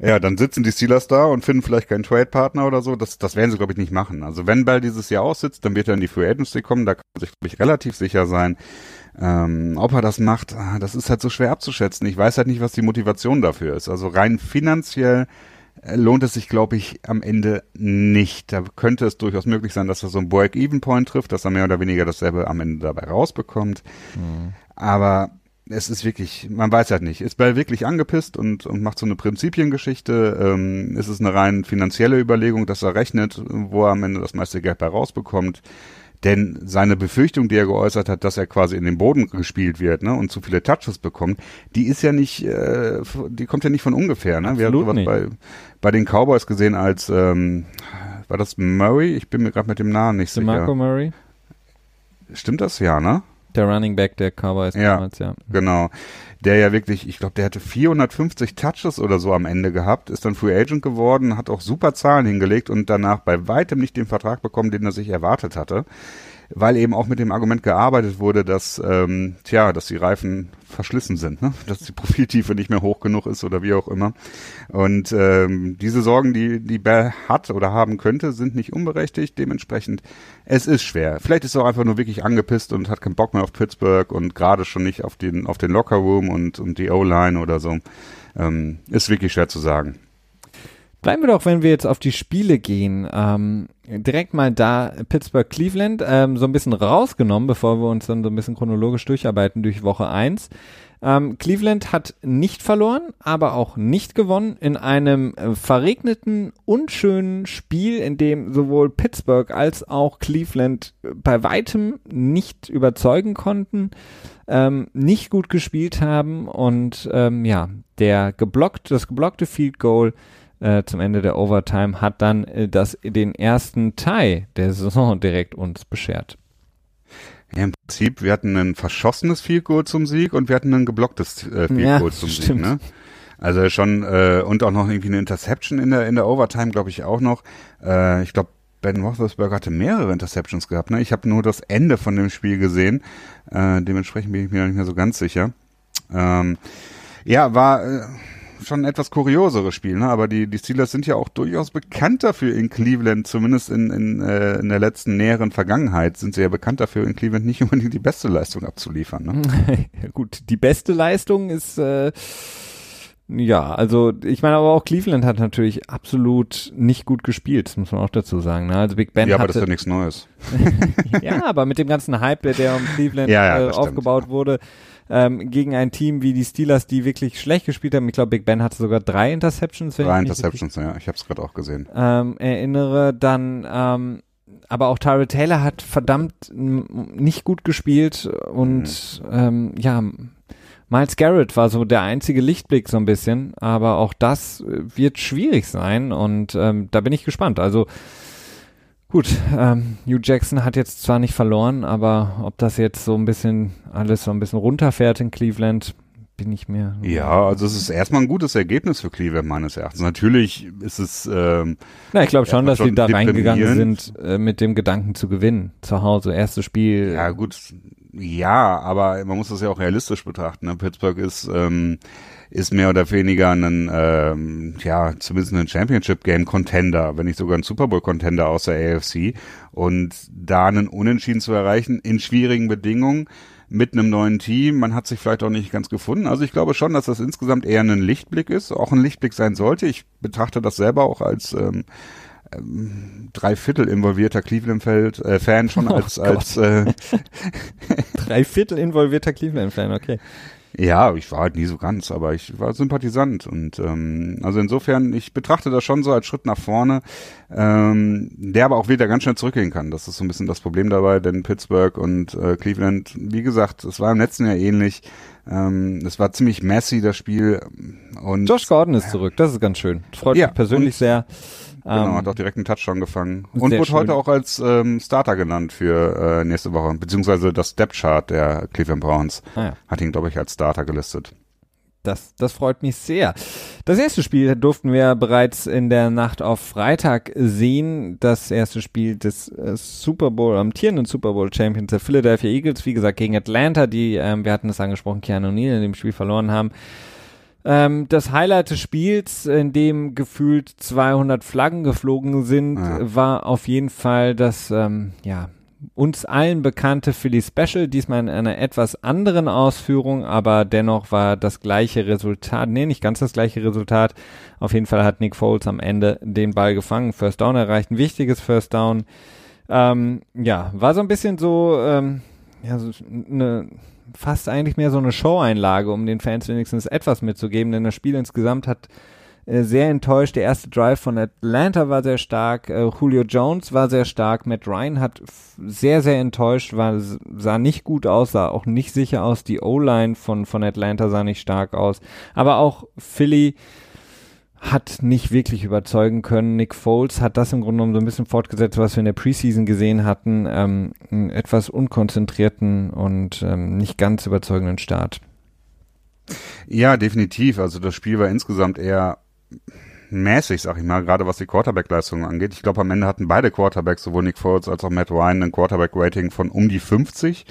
ja, dann sitzen die Steelers da und finden vielleicht keinen Trade-Partner oder so. Das, das werden sie, glaube ich, nicht machen. Also wenn Bell dieses Jahr aussitzt, dann wird er in die Free Agency kommen. Da kann man sich, glaube ich, relativ sicher sein. Ähm, ob er das macht, ah, das ist halt so schwer abzuschätzen. Ich weiß halt nicht, was die Motivation dafür ist. Also rein finanziell äh, lohnt es sich, glaube ich, am Ende nicht. Da könnte es durchaus möglich sein, dass er so einen Break-Even-Point trifft, dass er mehr oder weniger dasselbe am Ende dabei rausbekommt. Mhm. Aber es ist wirklich, man weiß halt nicht. Ist Bell wirklich angepisst und, und macht so eine Prinzipiengeschichte? Ähm, ist es eine rein finanzielle Überlegung, dass er rechnet, wo er am Ende das meiste Geld bei rausbekommt? Denn seine Befürchtung, die er geäußert hat, dass er quasi in den Boden gespielt wird ne, und zu viele Touches bekommt, die ist ja nicht, äh, die kommt ja nicht von ungefähr. Ne? Wir haben sowas bei, bei den Cowboys gesehen als, ähm, war das Murray? Ich bin mir gerade mit dem Namen nicht sicher. Marco Murray? Stimmt das? Ja, ne? Der Running Back der Cowboys ja, damals, ja. Genau. Der ja wirklich, ich glaube, der hatte 450 Touches oder so am Ende gehabt, ist dann Free Agent geworden, hat auch super Zahlen hingelegt und danach bei weitem nicht den Vertrag bekommen, den er sich erwartet hatte weil eben auch mit dem Argument gearbeitet wurde, dass ähm, tja, dass die Reifen verschlissen sind, ne? dass die Profiltiefe nicht mehr hoch genug ist oder wie auch immer. Und ähm, diese Sorgen, die die Bell hat oder haben könnte, sind nicht unberechtigt. Dementsprechend, es ist schwer. Vielleicht ist er auch einfach nur wirklich angepisst und hat keinen Bock mehr auf Pittsburgh und gerade schon nicht auf den auf den Lockerroom und und die O-Line oder so. Ähm, ist wirklich schwer zu sagen. Bleiben wir doch, wenn wir jetzt auf die Spiele gehen, ähm, direkt mal da Pittsburgh-Cleveland, ähm, so ein bisschen rausgenommen, bevor wir uns dann so ein bisschen chronologisch durcharbeiten durch Woche 1. Ähm, Cleveland hat nicht verloren, aber auch nicht gewonnen in einem äh, verregneten, unschönen Spiel, in dem sowohl Pittsburgh als auch Cleveland äh, bei weitem nicht überzeugen konnten, ähm, nicht gut gespielt haben und ähm, ja, der geblockt, das geblockte Field Goal äh, zum Ende der Overtime, hat dann äh, das, den ersten Tie der Saison direkt uns beschert. Ja, im Prinzip, wir hatten ein verschossenes Field Goal zum Sieg und wir hatten ein geblocktes äh, Field Ja, Goal zum stimmt. Sieg, ne? Also schon, äh, und auch noch irgendwie eine Interception in der, in der Overtime, glaube ich, auch noch. Äh, ich glaube, Ben Roethlisberger hatte mehrere Interceptions gehabt, ne? Ich habe nur das Ende von dem Spiel gesehen. Äh, dementsprechend bin ich mir noch nicht mehr so ganz sicher. Ähm, ja, war äh, schon ein etwas kurioseres Spiel, ne? Aber die, die Steelers sind ja auch durchaus bekannt dafür in Cleveland, zumindest in, in, äh, in der letzten näheren Vergangenheit sind sie ja bekannt dafür, in Cleveland nicht unbedingt die beste Leistung abzuliefern. Ne? gut, die beste Leistung ist äh, ja, also ich meine, aber auch Cleveland hat natürlich absolut nicht gut gespielt, das muss man auch dazu sagen. Ne? Also Big Ben ja, aber das ist ja nichts Neues. ja, aber mit dem ganzen Hype, der, der um Cleveland Ja, ja, äh, das stimmt. aufgebaut wurde, ähm, gegen ein Team wie die Steelers, die wirklich schlecht gespielt haben. Ich glaube, Big Ben hatte sogar drei Interceptions. Wenn Drei ich mich richtig, Interceptions, ja, ich habe es gerade auch gesehen. ähm, erinnere, dann ähm, aber auch Tyrell Taylor hat verdammt nicht gut gespielt und Mhm. ähm, ja, Miles Garrett war so der einzige Lichtblick so ein bisschen, aber auch das äh, wird schwierig sein und ähm, da bin ich gespannt. Also gut, ähm, Hugh Jackson hat jetzt zwar nicht verloren, aber ob das jetzt so ein bisschen alles so ein bisschen runterfährt in Cleveland, bin ich mir. Ja, also es ist erstmal ein gutes Ergebnis für Cleveland meines Erachtens. Natürlich ist es ähm, Na, ich glaube schon, dass sie schon da reingegangen sind äh, mit dem Gedanken zu gewinnen. Zu Hause, erstes Spiel. Ja, gut. Ja, aber man muss das ja auch realistisch betrachten. Ne? Pittsburgh ist, ähm, ist mehr oder weniger ein, ähm, ja, zumindest ein Championship-Game-Contender, wenn nicht sogar ein Super Bowl-Contender aus der AFC. Und da einen Unentschieden zu erreichen in schwierigen Bedingungen mit einem neuen Team, man hat sich vielleicht auch nicht ganz gefunden. Also ich glaube schon, dass das insgesamt eher ein Lichtblick ist, auch ein Lichtblick sein sollte. Ich betrachte das selber auch als ähm, ähm, Dreiviertel involvierter Cleveland-Fan schon Oh als, Gott. als äh, Drei Viertel involvierter Cleveland-Fan, okay. Ja, ich war halt nie so ganz, aber ich war Sympathisant und ähm, also insofern, ich betrachte das schon so als Schritt nach vorne, ähm, der aber auch wieder ganz schnell zurückgehen kann. Das ist so ein bisschen das Problem dabei, denn Pittsburgh und äh, Cleveland, wie gesagt, es war im letzten Jahr ähnlich. Ähm, es war ziemlich messy das Spiel und Josh Gordon ist zurück, das ist ganz schön. Freut Ja, mich persönlich sehr. Genau, Ähm, hat auch direkt einen Touchdown gefangen und wurde heute schön. auch als ähm, Starter genannt für äh, nächste Woche, beziehungsweise das Depth Chart der Cleveland Browns ah ja. hat ihn, glaube ich, als Starter gelistet. Das, das freut mich sehr. Das erste Spiel durften wir bereits in der Nacht auf Freitag sehen. Das erste Spiel des äh, Super Bowl, amtierenden Super Bowl Champions der Philadelphia Eagles, wie gesagt, gegen Atlanta, die, ähm, wir hatten es angesprochen, Keanu Neal in dem Spiel verloren haben. Ähm, das Highlight des Spiels, in dem gefühlt 200 Flaggen geflogen sind, Ja. war auf jeden Fall das, ähm, ja, uns allen bekannte Philly Special, diesmal in einer etwas anderen Ausführung, aber dennoch war das gleiche Resultat, nee, nicht ganz das gleiche Resultat. Auf jeden Fall hat Nick Foles am Ende den Ball gefangen, First Down erreicht, ein wichtiges First Down. Ähm, ja, war so ein bisschen so, ähm, ja, so eine, fast eigentlich mehr so eine Show-Einlage, um den Fans wenigstens etwas mitzugeben, denn das Spiel insgesamt hat äh, sehr enttäuscht. Der erste Drive von Atlanta war sehr stark, äh, Julio Jones war sehr stark, Matt Ryan hat sehr, sehr enttäuscht, war, sah nicht gut aus, sah auch nicht sicher aus, die O-Line von, von Atlanta sah nicht stark aus, aber auch Philly hat nicht wirklich überzeugen können. Nick Foles hat das im Grunde genommen so ein bisschen fortgesetzt, was wir in der Preseason gesehen hatten, ähm, einen etwas unkonzentrierten und ähm, nicht ganz überzeugenden Start. Ja, definitiv. Also das Spiel war insgesamt eher mäßig, sag ich mal, gerade was die Quarterback-Leistung angeht. Ich glaube, am Ende hatten beide Quarterbacks, sowohl Nick Foles als auch Matt Ryan, ein Quarterback-Rating von um die 50,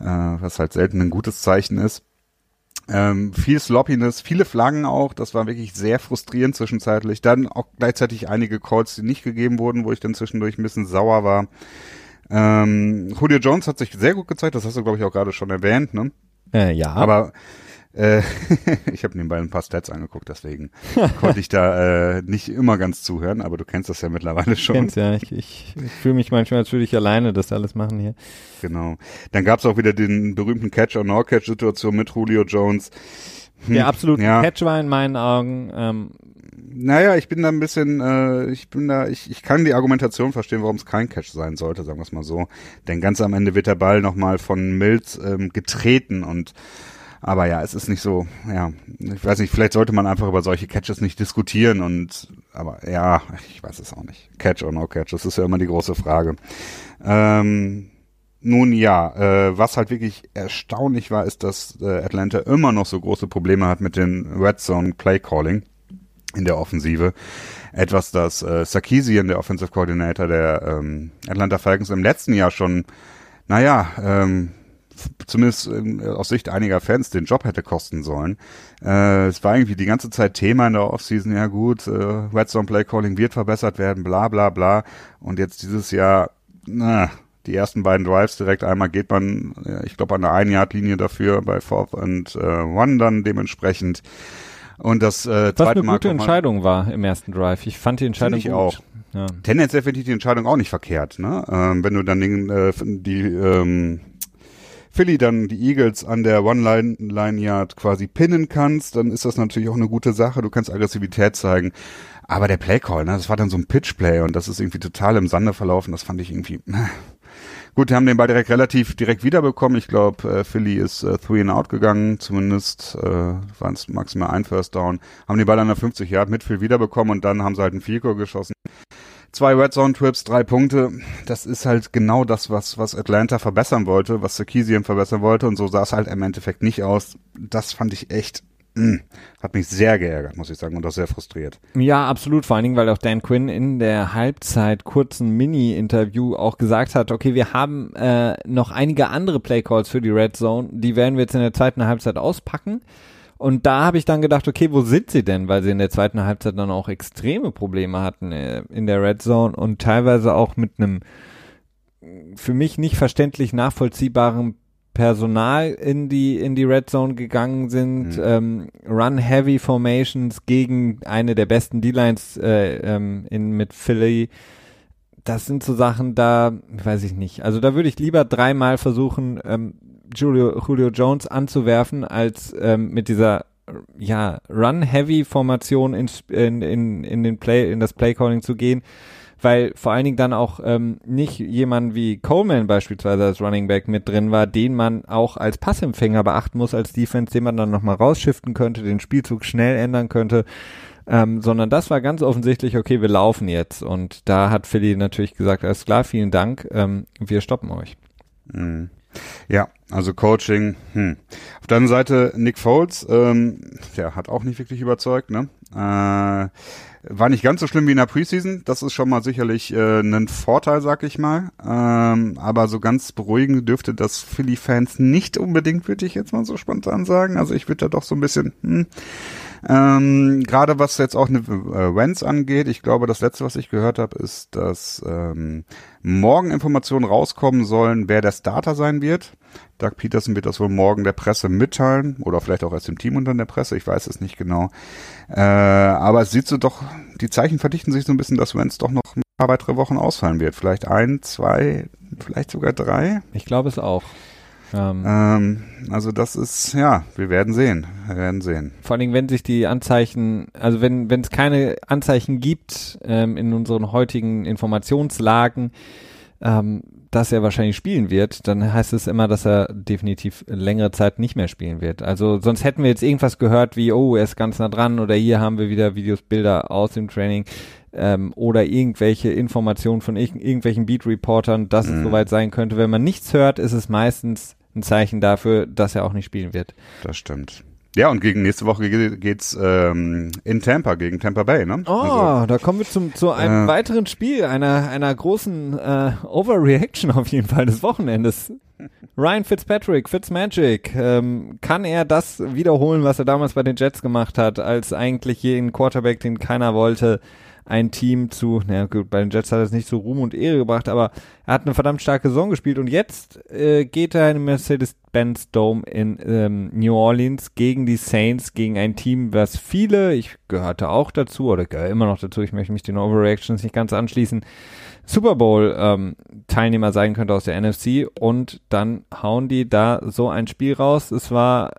äh, was halt selten ein gutes Zeichen ist. Ähm, viel Sloppiness, viele Flaggen auch, das war wirklich sehr frustrierend zwischenzeitlich. Dann auch gleichzeitig einige Calls, die nicht gegeben wurden, wo ich dann zwischendurch ein bisschen sauer war. Ähm, Julio Jones hat sich sehr gut gezeigt, das hast du, glaube ich, auch gerade schon erwähnt, ne? Äh, ja, Aber äh, ich habe nebenbei ein paar Stats angeguckt, deswegen konnte ich da äh, nicht immer ganz zuhören, aber du kennst das ja mittlerweile schon. kennst ja, ich, ich, ich fühle mich manchmal, als würde ich alleine das alles machen hier. Genau. Dann gab's auch wieder den berühmten Catch-or-No-Catch-Situation mit Julio Jones. Hm, Der absolute ja. Catch war in meinen Augen, ähm, Naja, ich bin da ein bisschen, äh, ich bin da, ich, ich kann die Argumentation verstehen, warum es kein Catch sein sollte, sagen wir es mal so. Denn ganz am Ende wird der Ball nochmal von Mills ähm, getreten und Aber ja, es ist nicht so, ja, ich weiß nicht, vielleicht sollte man einfach über solche Catches nicht diskutieren und, aber ja, ich weiß es auch nicht. Catch or no catch, das ist ja immer die große Frage. Ähm, nun ja, äh, was halt wirklich erstaunlich war, ist, dass äh, Atlanta immer noch so große Probleme hat mit den Red Zone Play Calling in der Offensive. Etwas, das äh, Sarkisian, der Offensive Coordinator der ähm, Atlanta Falcons im letzten Jahr schon, naja, ähm, zumindest äh, aus Sicht einiger Fans den Job hätte kosten sollen. Äh, es war irgendwie die ganze Zeit Thema in der Offseason, ja gut, äh, Red Zone Play Calling wird verbessert werden, bla bla bla. Und jetzt dieses Jahr, na, die ersten beiden Drives direkt einmal geht man, ich glaube, an der Ein-Yard-Linie dafür bei Fourth and äh, One dann dementsprechend. Und das äh, zweite Was eine gute Entscheidung war im ersten Drive. Ich fand die Entscheidung ich gut. auch. Ja. Tendenziell finde ich die Entscheidung auch nicht verkehrt. Ne? Ähm, wenn du dann den, äh, die ähm, Philly dann die Eagles an der One-Line-Yard quasi pinnen kannst, dann ist das natürlich auch eine gute Sache. Du kannst Aggressivität zeigen. Aber der Play-Call, ne, das war dann so ein Pitch-Play und das ist irgendwie total im Sande verlaufen. Das fand ich irgendwie, Gut, die haben den Ball direkt relativ direkt wiederbekommen. Ich glaube, äh, Philly ist äh, three and out gegangen, zumindest äh, waren es maximal ein First Down. Haben den Ball an der 50 Yard Midfield wiederbekommen und dann haben sie halt einen Fico geschossen. Zwei Red Zone Trips, drei Punkte. Das ist halt genau das, was, was Atlanta verbessern wollte, was Sarkisian verbessern wollte und so sah es halt im Endeffekt nicht aus. Das fand ich echt hm. hat mich sehr geärgert, muss ich sagen, und auch sehr frustriert. Ja, absolut. Vor allen Dingen, weil auch Dan Quinn in der Halbzeit kurzen Mini-Interview auch gesagt hat, okay, wir haben äh, noch einige andere Playcalls für die Red Zone, die werden wir jetzt in der zweiten Halbzeit auspacken. Und da habe ich dann gedacht, okay, wo sind sie denn? Weil sie in der zweiten Halbzeit dann auch extreme Probleme hatten äh, in der Red Zone und teilweise auch mit einem für mich nicht verständlich nachvollziehbaren Personal in die in die Red Zone gegangen sind, mhm. ähm, Run Heavy Formations gegen eine der besten D-Lines äh, ähm, in mit Philly. Das sind so Sachen, da weiß ich nicht. Also da würde ich lieber dreimal versuchen, ähm, Julio, Julio Jones anzuwerfen, als ähm, mit dieser ja Run Heavy Formation in, in, in, in den Play in das Play Calling zu gehen weil vor allen Dingen dann auch ähm, nicht jemand wie Coleman beispielsweise als Running Back mit drin war, den man auch als Passempfänger beachten muss als Defense, den man dann nochmal rausschiften könnte, den Spielzug schnell ändern könnte. Ähm, sondern das war ganz offensichtlich, okay, wir laufen jetzt. Und da hat Philly natürlich gesagt, alles klar, vielen Dank, ähm, wir stoppen euch. Mhm. Ja, also Coaching. Hm. Auf der anderen Seite Nick Foles, ähm, der hat auch nicht wirklich überzeugt. Ne? Äh, war nicht ganz so schlimm wie in der Preseason. Das ist schon mal sicherlich äh, ein Vorteil, sag ich mal. Ähm, aber so ganz beruhigend dürfte das Philly-Fans nicht unbedingt, würde ich jetzt mal so spontan sagen. Also ich würde da doch so ein bisschen, hm, ähm, Gerade was jetzt auch eine äh, Wenz angeht, ich glaube, das letzte, was ich gehört habe, ist, dass ähm, morgen Informationen rauskommen sollen, wer der Starter sein wird. Doug Peterson wird das wohl morgen der Presse mitteilen oder vielleicht auch erst dem Team unter der Presse, ich weiß es nicht genau. Äh, aber es sieht so doch, die Zeichen verdichten sich so ein bisschen, dass Wenz doch noch ein paar weitere Wochen ausfallen wird. Vielleicht ein, zwei, vielleicht sogar drei. Ich glaube es auch. Ähm, ähm, also das ist, ja, wir werden sehen. Wir werden sehen. Vor allen Dingen, wenn sich die Anzeichen, also wenn wenn es keine Anzeichen gibt ähm, in unseren heutigen Informationslagen, ähm, dass er wahrscheinlich spielen wird, dann heißt es immer, dass er definitiv längere Zeit nicht mehr spielen wird. Also sonst hätten wir jetzt irgendwas gehört wie, oh, er ist ganz nah dran oder hier haben wir wieder Videos, Bilder aus dem Training ähm, oder irgendwelche Informationen von ir irgendwelchen Beat-Reportern, dass mhm. es soweit sein könnte. Wenn man nichts hört, ist es meistens ein Zeichen dafür, dass er auch nicht spielen wird. Das stimmt. Ja, und gegen nächste Woche geht's ähm, in Tampa gegen Tampa Bay, ne? Oh, also, da kommen wir zum zu einem äh, weiteren Spiel einer einer großen äh, Overreaction auf jeden Fall des Wochenendes. Ryan Fitzpatrick, Fitzmagic, ähm, kann er das wiederholen, was er damals bei den Jets gemacht hat, als eigentlich jeden Quarterback, den keiner wollte? Ein Team zu, na gut, bei den Jets hat er es nicht zu Ruhm und Ehre gebracht, aber er hat eine verdammt starke Saison gespielt und jetzt äh, geht er in den Mercedes-Benz Dome in ähm, New Orleans gegen die Saints, gegen ein Team, was viele, ich gehörte auch dazu oder gehöre immer noch dazu, ich möchte mich den Overreactions nicht ganz anschließen, Super Bowl ähm, Teilnehmer sein könnte aus der NFC und dann hauen die da so ein Spiel raus. Es war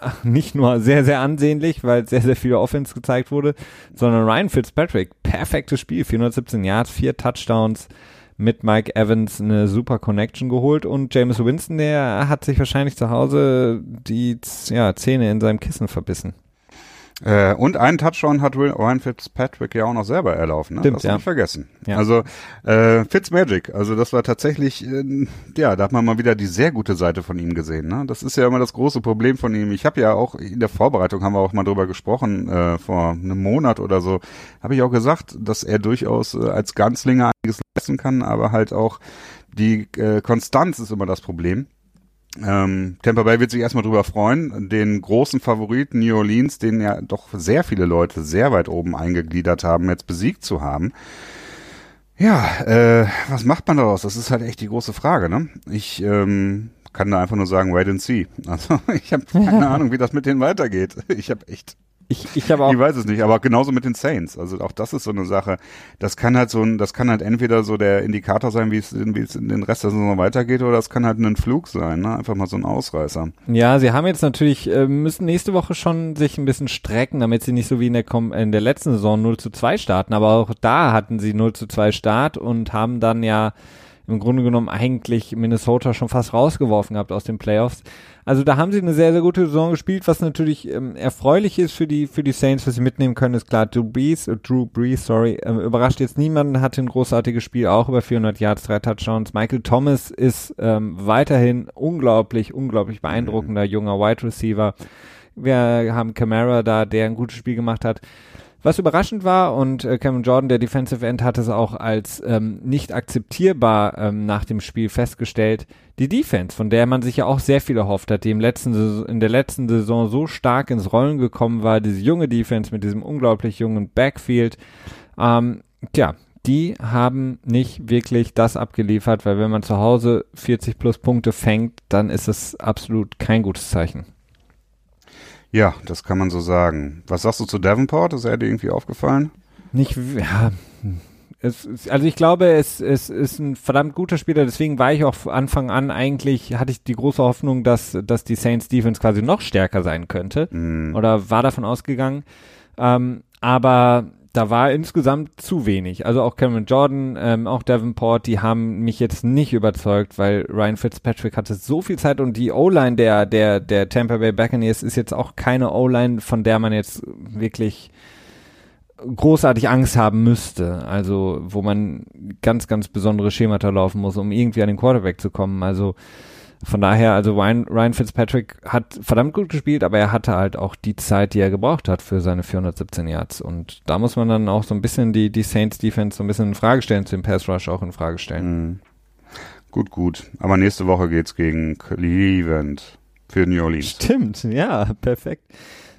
nicht nur sehr, sehr ansehnlich, weil sehr, sehr viele Offense gezeigt wurde, sondern Ryan Fitzpatrick, perfektes Spiel, 417 Yards, vier Touchdowns, mit Mike Evans eine super Connection geholt und James Winston, der hat sich wahrscheinlich zu Hause die ja, Zähne in seinem Kissen verbissen. Äh, und einen Touchdown hat Ryan Fitzpatrick ja auch noch selber erlaufen, ne? Stimmt, das ja. nicht vergessen. Ja. Also äh, Fitzmagic, also das war tatsächlich, äh, ja, da hat man mal wieder die sehr gute Seite von ihm gesehen. Ne? Das ist ja immer das große Problem von ihm. Ich habe ja auch in der Vorbereitung haben wir auch mal drüber gesprochen äh, vor einem Monat oder so, habe ich auch gesagt, dass er durchaus äh, als Ganzlinger einiges leisten kann, aber halt auch die äh, Konstanz ist immer das Problem. Ähm, Tampa Bay wird sich erstmal drüber freuen, den großen Favoriten New Orleans, den ja doch sehr viele Leute sehr weit oben eingegliedert haben, jetzt besiegt zu haben. Ja, äh, was macht man daraus? Das ist halt echt die große Frage, ne? Ich ähm, kann da einfach nur sagen, wait and see. Also ich habe keine Ahnung, wie das mit denen weitergeht. Ich habe echt Ich, ich habe auch ich weiß es nicht, aber genauso mit den Saints. Also auch das ist so eine Sache. Das kann halt so ein, das kann halt entweder so der Indikator sein, wie es, wie es in den Rest der Saison weitergeht, oder es kann halt ein Flug sein, ne? Einfach mal so ein Ausreißer. Ja, sie haben jetzt natürlich, äh, müssen nächste Woche schon sich ein bisschen strecken, damit sie nicht so wie in der, Kom in der letzten Saison 0 zu 2 starten. Aber auch da hatten sie 0 zu 2 Start und haben dann ja im Grunde genommen eigentlich Minnesota schon fast rausgeworfen gehabt aus den Playoffs. Also da haben sie eine sehr, sehr gute Saison gespielt, was natürlich ähm, erfreulich ist für die, für die Saints, was sie mitnehmen können, ist klar, Drew Brees, äh, Drew Brees, sorry, ähm, überrascht jetzt niemanden, hatte ein großartiges Spiel, auch über 400 Yards, drei Touchdowns. Michael Thomas ist ähm, weiterhin unglaublich, unglaublich beeindruckender junger Wide Receiver. Wir haben Camara da, der ein gutes Spiel gemacht hat. Was überraschend war und äh, Cameron Jordan, der Defensive End, hat es auch als ähm, nicht akzeptierbar ähm, nach dem Spiel festgestellt. Die Defense, von der man sich ja auch sehr viel erhofft hat, die im letzten in der letzten Saison so stark ins Rollen gekommen war, diese junge Defense mit diesem unglaublich jungen Backfield, ähm, tja, die haben nicht wirklich das abgeliefert, weil wenn man zu Hause 40 plus Punkte fängt, dann ist es absolut kein gutes Zeichen. Ja, das kann man so sagen. Was sagst du zu Davenport? Ist er dir irgendwie aufgefallen? Nicht, ja, es, also ich glaube, es, es ist ein verdammt guter Spieler, deswegen war ich auch von Anfang an eigentlich, hatte ich die große Hoffnung, dass, dass die Saints Defense quasi noch stärker sein könnte. Mhm. Oder war davon ausgegangen. Ähm, aber da war insgesamt zu wenig. Also auch Cameron Jordan, ähm, auch Davenport, die haben mich jetzt nicht überzeugt, weil Ryan Fitzpatrick hatte so viel Zeit und die O-Line der, der, der Tampa Bay Buccaneers ist jetzt auch keine O-Line, von der man jetzt wirklich großartig Angst haben müsste. Also, wo man ganz, ganz besondere Schemata laufen muss, um irgendwie an den Quarterback zu kommen. Also, von daher, also Ryan, Ryan Fitzpatrick hat verdammt gut gespielt, aber er hatte halt auch die Zeit, die er gebraucht hat für seine 417 Yards. Und da muss man dann auch so ein bisschen die, die Saints Defense so ein bisschen in Frage stellen, zu dem Pass Rush auch in Frage stellen. Mhm. Gut, gut. Aber nächste Woche geht's gegen Cleveland für New Orleans. Stimmt, ja, perfekt.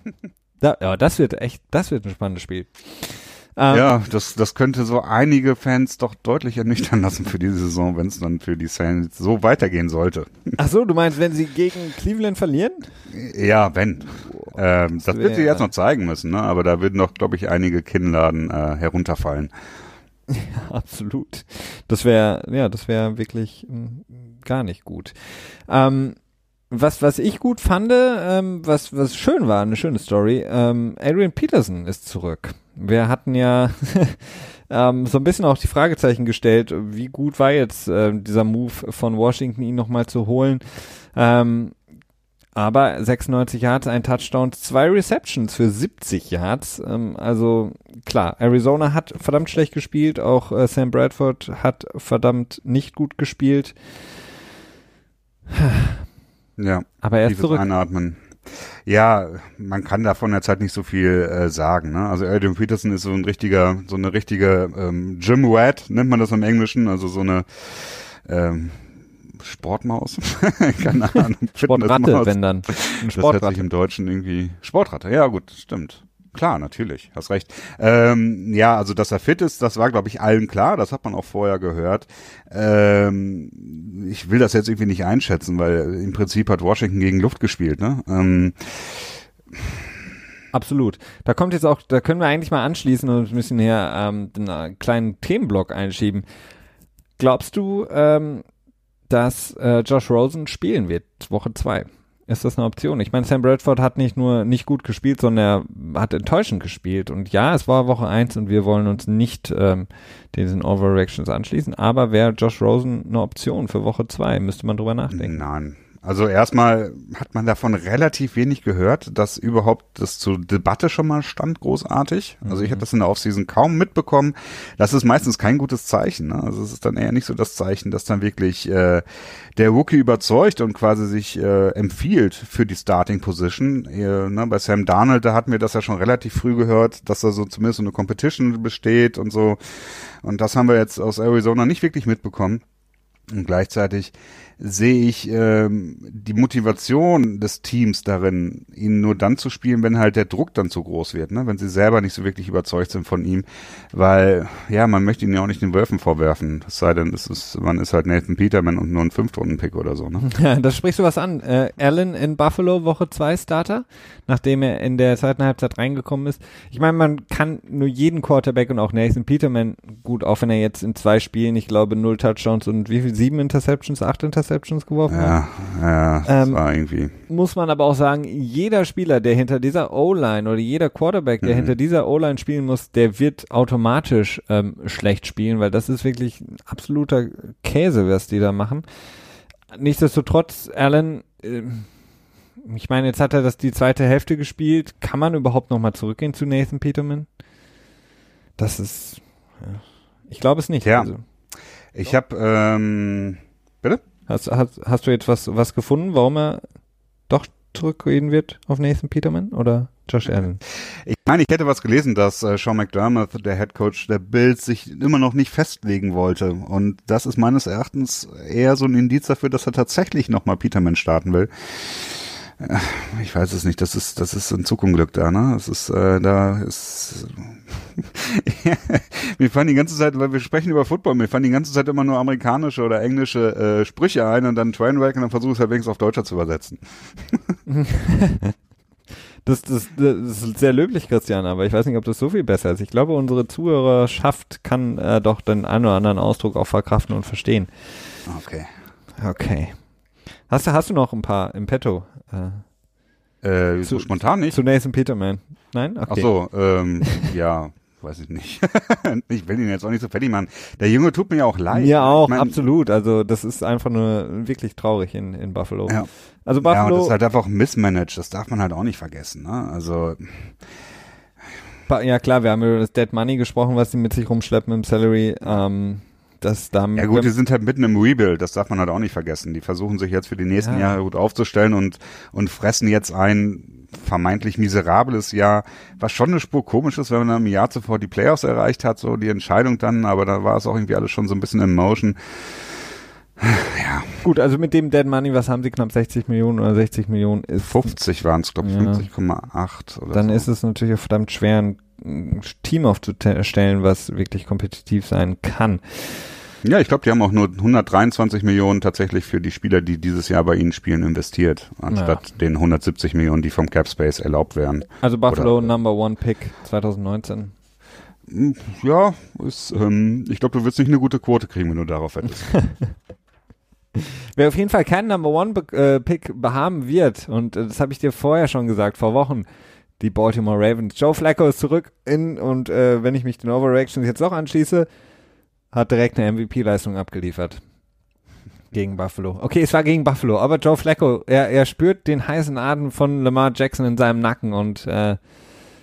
Da, ja, das wird echt, das wird ein spannendes Spiel. Ähm, Ja, das, das könnte so einige Fans doch deutlich ernüchtern lassen für diese Saison, wenn es dann für die Saints so weitergehen sollte. Ach so, du meinst, wenn sie gegen Cleveland verlieren? Ja, wenn. Ähm, das wird wär- sie jetzt noch zeigen müssen, ne? aber da würden doch, glaube ich, einige Kinnladen äh, herunterfallen. Absolut. Das wäre, ja, das wäre wirklich mm, gar nicht gut. Ähm, was, was ich gut fand, ähm, was, was schön war, eine schöne Story, ähm, Adrian Peterson ist zurück. Wir hatten ja ähm, so ein bisschen auch die Fragezeichen gestellt, wie gut war jetzt ähm, dieser Move von Washington, ihn nochmal zu holen. Ähm, aber 96 Yards, ein Touchdown, zwei Receptions für 70 Yards. Ähm, also klar, Arizona hat verdammt schlecht gespielt, auch äh, Sam Bradford hat verdammt nicht gut gespielt. Ja, Aber er ist zurück. Einatmen. Ja, man kann davon jetzt halt nicht so viel äh, sagen. Ne? Also Adrian Peterson ist so ein richtiger, so eine richtige ähm, Gym Rat, nennt man das im Englischen, also so eine ähm, Sportmaus. Keine Ahnung. Sportratte, wenn dann. Ein Das hört sich Sportratte. im Deutschen irgendwie Sportratte. Ja, gut, stimmt. Klar, natürlich, hast recht. Ähm, ja, also dass er fit ist, das war, glaube ich, allen klar. Das hat man auch vorher gehört. Ähm, ich will das jetzt irgendwie nicht einschätzen, weil im Prinzip hat Washington gegen Luft gespielt. Ne? Ähm, Absolut. Da kommt jetzt auch, da können wir eigentlich mal anschließen und ein bisschen hier ähm, einen kleinen Themenblock einschieben. Glaubst du, ähm, dass äh, Josh Rosen spielen wird, Woche zwei? Ist das eine Option. Ich meine, Sam Bradford hat nicht nur nicht gut gespielt, sondern er hat enttäuschend gespielt. Und ja, es war Woche eins und wir wollen uns nicht ähm, diesen Overreactions anschließen, aber wäre Josh Rosen eine Option für Woche zwei, müsste man drüber nachdenken. Nein, also erstmal hat man davon relativ wenig gehört, dass überhaupt das zur Debatte schon mal stand, großartig. Also ich habe das in der Offseason kaum mitbekommen. Das ist meistens kein gutes Zeichen. Ne? Also es ist dann eher nicht so das Zeichen, dass dann wirklich äh, der Rookie überzeugt und quasi sich äh, empfiehlt für die Starting Position. Äh, ne? Bei Sam Darnold, da hatten wir das ja schon relativ früh gehört, dass da so zumindest so eine Competition besteht und so. Und das haben wir jetzt aus Arizona nicht wirklich mitbekommen. Und gleichzeitig sehe ich ähm, die Motivation des Teams darin, ihn nur dann zu spielen, wenn halt der Druck dann zu groß wird, ne? wenn sie selber nicht so wirklich überzeugt sind von ihm, weil ja, man möchte ihn ja auch nicht den Wölfen vorwerfen, es sei denn, es ist, man ist halt Nathan Peterman und nur ein Fünftrunden-Pick oder so. Ne? Ja, das sprichst du was an. Äh, Allen in Buffalo, Woche 2 Starter, nachdem er in der zweiten Halbzeit reingekommen ist. Ich meine, man kann nur jeden Quarterback und auch Nathan Peterman, gut, auch wenn er jetzt in zwei Spielen, ich glaube, null Touchdowns und wie viel, sieben Interceptions, acht Interceptions geworfen ja, hat. Ja, das ähm, war irgendwie. Muss man aber auch sagen, jeder Spieler, der hinter dieser O-Line oder jeder Quarterback, der mhm. hinter dieser O-Line spielen muss, der wird automatisch ähm, schlecht spielen, weil das ist wirklich ein absoluter Käse, was die da machen. Nichtsdestotrotz, Allen, äh, ich meine, jetzt hat er das die zweite Hälfte gespielt. Kann man überhaupt nochmal zurückgehen zu Nathan Peterman? Das ist, ja. ich glaube es nicht. Ja. Also. Ich habe, ähm, bitte? Hast, hast, hast du jetzt was, was gefunden, warum er doch zurückgehen wird auf Nathan Peterman oder Josh Allen? Ich meine, ich hätte was gelesen, dass äh, Sean McDermott, der Head Coach der Bills, sich immer noch nicht festlegen wollte. Und das ist meines Erachtens eher so ein Indiz dafür, dass er tatsächlich nochmal Peterman starten will. Äh, ich weiß es nicht, das ist, das ist ein Zugunglück da, ne? Das ist, äh, da ist, mir fallen die ganze Zeit, weil wir sprechen über Football, mir fallen die ganze Zeit immer nur amerikanische oder englische äh, Sprüche ein und dann Trainwreck und dann versuche ich es halt wenigstens auf Deutscher zu übersetzen. Das, das, das ist sehr löblich, Christian, aber ich weiß nicht, ob das so viel besser ist. Ich glaube, unsere Zuhörerschaft kann äh, doch den einen oder anderen Ausdruck auch verkraften und verstehen. Okay. Okay. Hast du, hast du noch ein paar im Petto? Äh, äh, zu, so spontan nicht? Zu Nathan Peterman. Nein? Okay. Ach so, ähm, ja, weiß ich nicht. ich will ihn jetzt auch nicht so fertig machen. Der Junge tut mir ja auch leid. Mir auch, ich mein, absolut. Also das ist einfach nur wirklich traurig in, in Buffalo. Ja. Also Buffalo. Ja, und das ist halt einfach mismanaged. Das darf man halt auch nicht vergessen. Ne? Also ja klar, wir haben über das Dead Money gesprochen, was sie mit sich rumschleppen im Salary. Ähm, das da ja gut, die sind halt mitten im Rebuild, das darf man halt auch nicht vergessen. Die versuchen sich jetzt für die nächsten ja. Jahre gut aufzustellen und, und fressen jetzt ein vermeintlich miserables Jahr, was schon eine Spur komisch ist, wenn man im Jahr zuvor die Playoffs erreicht hat, so die Entscheidung dann, aber da war es auch irgendwie alles schon so ein bisschen in Motion. Ja. Gut, also mit dem Dead Money, was haben sie? Knapp 60 Millionen oder 60 Millionen? Ist 50 waren es, glaube ich, ja. 50,8 oder Dann so. ist es natürlich verdammt schwer, ein Team aufzustellen, was wirklich kompetitiv sein kann. Ja, ich glaube, die haben auch nur 123 Millionen tatsächlich für die Spieler, die dieses Jahr bei ihnen spielen, investiert, anstatt ja. den 170 Millionen, die vom Cap Space erlaubt werden. Also Buffalo Oder, Number One Pick 2019. Hm, ja, ist, ähm, ich glaube, du wirst nicht eine gute Quote kriegen, wenn du darauf hättest. Wer auf jeden Fall keinen Number One äh, Pick behaben wird, und äh, das habe ich dir vorher schon gesagt, vor Wochen, die Baltimore Ravens. Joe Flacco ist zurück in und äh, wenn ich mich den Overreactions jetzt auch anschließe, hat direkt eine MVP-Leistung abgeliefert. Gegen Buffalo. Okay, es war gegen Buffalo, aber Joe Flacco, er, er spürt den heißen Atem von Lamar Jackson in seinem Nacken und äh,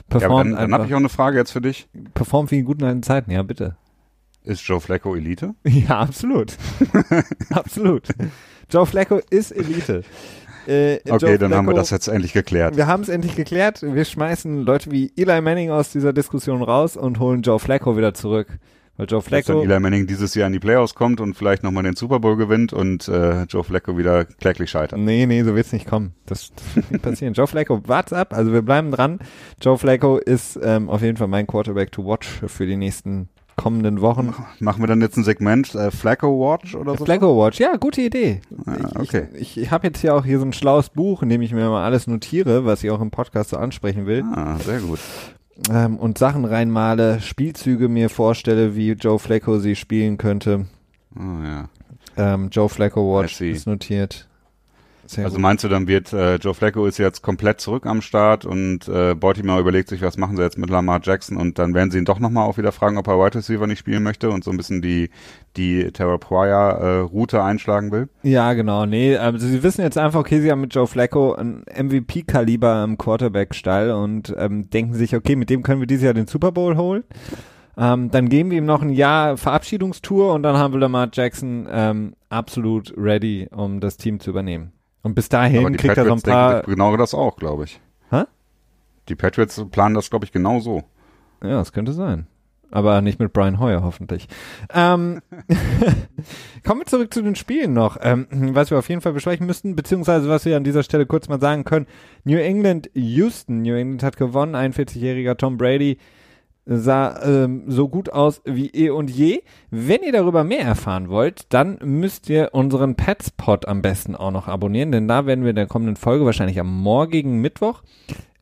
performt ja, dann, dann habe ich auch eine Frage jetzt für dich. Performt wie in guten alten Zeiten, ja bitte. Ist Joe Flacco Elite? Ja, absolut. absolut. Joe Flacco ist Elite. Äh, okay, Joe dann Flacco, haben wir das jetzt endlich geklärt. Wir haben es endlich geklärt. Wir schmeißen Leute wie Eli Manning aus dieser Diskussion raus und holen Joe Flacco wieder zurück. Weil Joe Flacco. Dass dann Eli Manning dieses Jahr in die Playoffs kommt und vielleicht nochmal den Super Bowl gewinnt und äh, Joe Flacco wieder kläglich scheitert. Nee, nee, so wird's nicht kommen. Das, das wird passieren. Joe Flacco, wart's ab. Also wir bleiben dran. Joe Flacco ist ähm, auf jeden Fall mein Quarterback to watch für die nächsten kommenden Wochen. Machen wir dann jetzt ein Segment äh, Flacco Watch oder so? Flacco Watch, ja, gute Idee. Ah, okay. Ich, ich, ich habe jetzt hier auch hier so ein schlaues Buch, in dem ich mir mal alles notiere, was ich auch im Podcast so ansprechen will. Ah, sehr gut ähm, und Sachen reinmale, Spielzüge mir vorstelle, wie Joe Flacco sie spielen könnte. Oh ja. Ähm, Joe Flacco Watch ist notiert. Sehr also gut. meinst du, dann wird äh, Joe Flacco ist jetzt komplett zurück am Start und äh, Baltimore überlegt sich, was machen sie jetzt mit Lamar Jackson und dann werden sie ihn doch nochmal auch wieder fragen, ob er Wide Receiver nicht spielen möchte und so ein bisschen die die Terra Pryor äh, Route einschlagen will? Ja, genau. Nee, also sie wissen jetzt einfach, okay, sie haben mit Joe Flacco ein MVP-Kaliber im Quarterback-Stall und ähm, denken sich, okay, mit dem können wir dieses Jahr den Super Bowl holen. Ähm, dann geben wir ihm noch ein Jahr Verabschiedungstour und dann haben wir Lamar Jackson ähm, absolut ready, um das Team zu übernehmen. Und bis dahin kriegt Patriots er so ein paar. Genau das auch, glaube ich. Hä? Die Patriots planen das, glaube ich, genau so. Ja, das könnte sein. Aber nicht mit Brian Hoyer, hoffentlich. Ähm, kommen wir zurück zu den Spielen noch, ähm, was wir auf jeden Fall besprechen müssten, beziehungsweise was wir an dieser Stelle kurz mal sagen können. New England, Houston. New England hat gewonnen, 41-jähriger Tom Brady sah ähm, so gut aus wie eh und je. Wenn ihr darüber mehr erfahren wollt, dann müsst ihr unseren Petspot am besten auch noch abonnieren, denn da werden wir in der kommenden Folge wahrscheinlich am morgigen Mittwoch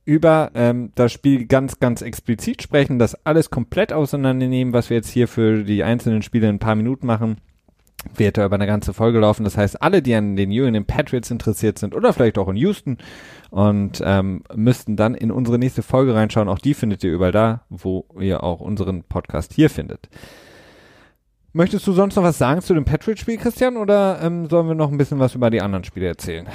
über ähm, das Spiel ganz, ganz explizit sprechen, das alles komplett auseinandernehmen, was wir jetzt hier für die einzelnen Spiele in ein paar Minuten machen wird er über eine ganze Folge laufen. Das heißt, alle, die an den New England Patriots interessiert sind oder vielleicht auch in Houston und ähm, müssten dann in unsere nächste Folge reinschauen. Auch die findet ihr überall da, wo ihr auch unseren Podcast hier findet. Möchtest du sonst noch was sagen zu dem Patriots-Spiel, Christian, oder ähm, sollen wir noch ein bisschen was über die anderen Spiele erzählen?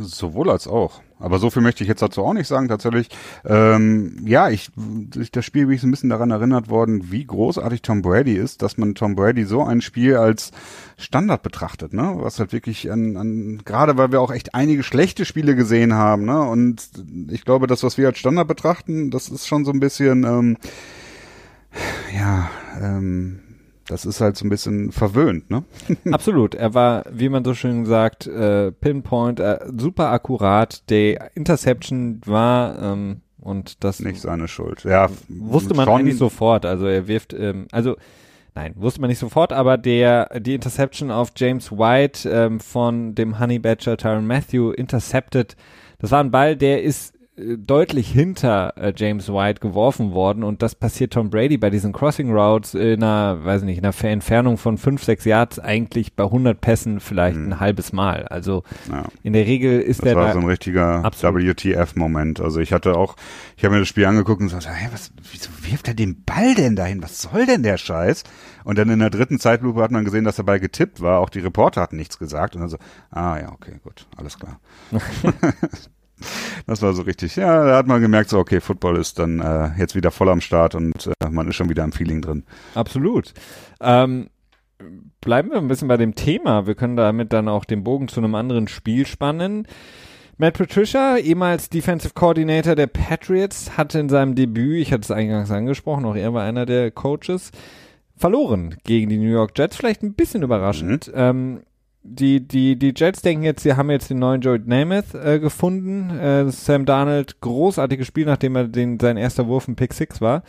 Sowohl als auch. Aber so viel möchte ich jetzt dazu auch nicht sagen, tatsächlich. Ähm, ja, ich, durch das Spiel bin ich so ein bisschen daran erinnert worden, wie großartig Tom Brady ist, dass man Tom Brady so ein Spiel als Standard betrachtet, ne? Was halt wirklich an, an gerade weil wir auch echt einige schlechte Spiele gesehen haben, ne? Und ich glaube, das, was wir als Standard betrachten, das ist schon so ein bisschen, ähm, ja, ähm, das ist halt so ein bisschen verwöhnt, ne? Absolut. Er war, wie man so schön sagt, äh, Pinpoint, äh, super akkurat. Die Interception war ähm, und das nicht seine Schuld. Ja, wusste man eigentlich sofort. Also er wirft, ähm, also nein, wusste man nicht sofort, aber der die Interception auf James White ähm, von dem Honey Badger Tyron Matthew intercepted. Das war ein Ball, der ist deutlich hinter äh, James White geworfen worden und das passiert Tom Brady bei diesen Crossing Routes in einer, weiß nicht, in einer Entfernung von fünf, sechs Yards eigentlich bei 100 Pässen vielleicht mhm. ein halbes Mal. Also ja. in der Regel ist das der war da so ein richtiger WTF-Moment. Also ich hatte auch, ich habe mir das Spiel angeguckt und so, hey, was, wieso wirft er den Ball denn dahin? Was soll denn der Scheiß? Und dann in der dritten Zeitlupe hat man gesehen, dass der Ball getippt war. Auch die Reporter hatten nichts gesagt und dann so, ah ja, okay, gut, alles klar. Das war so richtig. Ja, da hat man gemerkt, so okay, Football ist dann äh, jetzt wieder voll am Start und äh, man ist schon wieder im Feeling drin. Absolut. Ähm, bleiben wir ein bisschen bei dem Thema. Wir können damit dann auch den Bogen zu einem anderen Spiel spannen. Matt Patricia, ehemals Defensive Coordinator der Patriots, hatte in seinem Debüt, ich hatte es eingangs angesprochen, auch er war einer der Coaches, verloren gegen die New York Jets. Vielleicht ein bisschen überraschend. Mhm. Ähm, die, die, die Jets denken jetzt, sie haben jetzt den neuen Joe Namath äh, gefunden. Äh, Sam Darnold, großartiges Spiel, nachdem er den, sein erster Wurf ein Pick 6 war.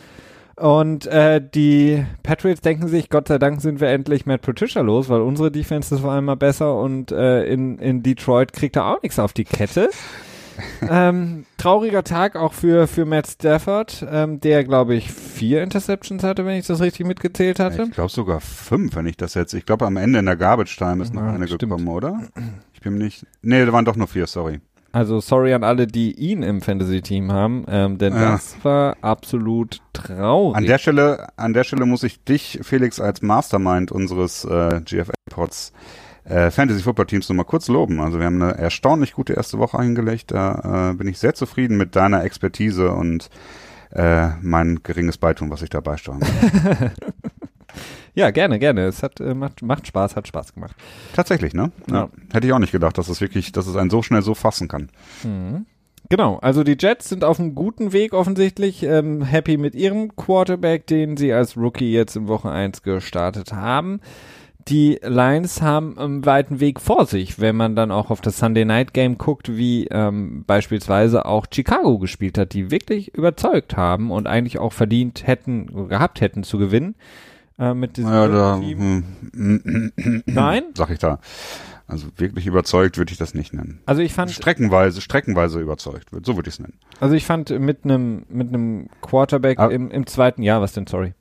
Und äh, die Patriots denken sich, Gott sei Dank sind wir endlich Matt Patricia los, weil unsere Defense ist vor allem mal besser und äh, in, in Detroit kriegt er auch nichts auf die Kette ähm, trauriger Tag auch für, für Matt Stafford, ähm, der, glaube ich, vier Interceptions hatte, wenn ich das richtig mitgezählt hatte. Ich glaube sogar fünf, wenn ich das jetzt. Ich glaube, am Ende in der Garbage Time ist noch ja, eine stimmt. gekommen, oder? Ich bin nicht. Nee, da waren doch nur vier, sorry. Also sorry an alle, die ihn im Fantasy-Team haben, ähm, denn ja. das war absolut traurig. An der Stelle, an der Stelle muss ich dich, Felix, als Mastermind unseres äh, GFL-Pods äh, Fantasy Football Teams nochmal kurz loben. Also wir haben eine erstaunlich gute erste Woche eingelegt. Da äh, bin ich sehr zufrieden mit deiner Expertise und äh, mein geringes Beitun, was ich da beisteuern Ja, gerne, gerne. Es hat äh, macht, macht Spaß, hat Spaß gemacht. Tatsächlich, ne? Ja. ja. Hätte ich auch nicht gedacht, dass es wirklich, dass es einen so schnell so fassen kann. Mhm. Genau, also die Jets sind auf einem guten Weg offensichtlich, ähm, happy mit ihrem Quarterback, den sie als Rookie jetzt in Woche 1 gestartet haben die Lions haben einen weiten Weg vor sich, wenn man dann auch auf das Sunday Night Game guckt, wie ähm, beispielsweise auch Chicago gespielt hat, die wirklich überzeugt haben und eigentlich auch verdient hätten, gehabt hätten zu gewinnen äh, mit diesem ja, da, Team. Hm, Nein? Sag ich da. Also wirklich überzeugt würde ich das nicht nennen. Also ich fand streckenweise, streckenweise überzeugt, so würde ich es nennen. Also ich fand mit einem mit einem Quarterback ah. im, im zweiten Jahr, was denn, sorry?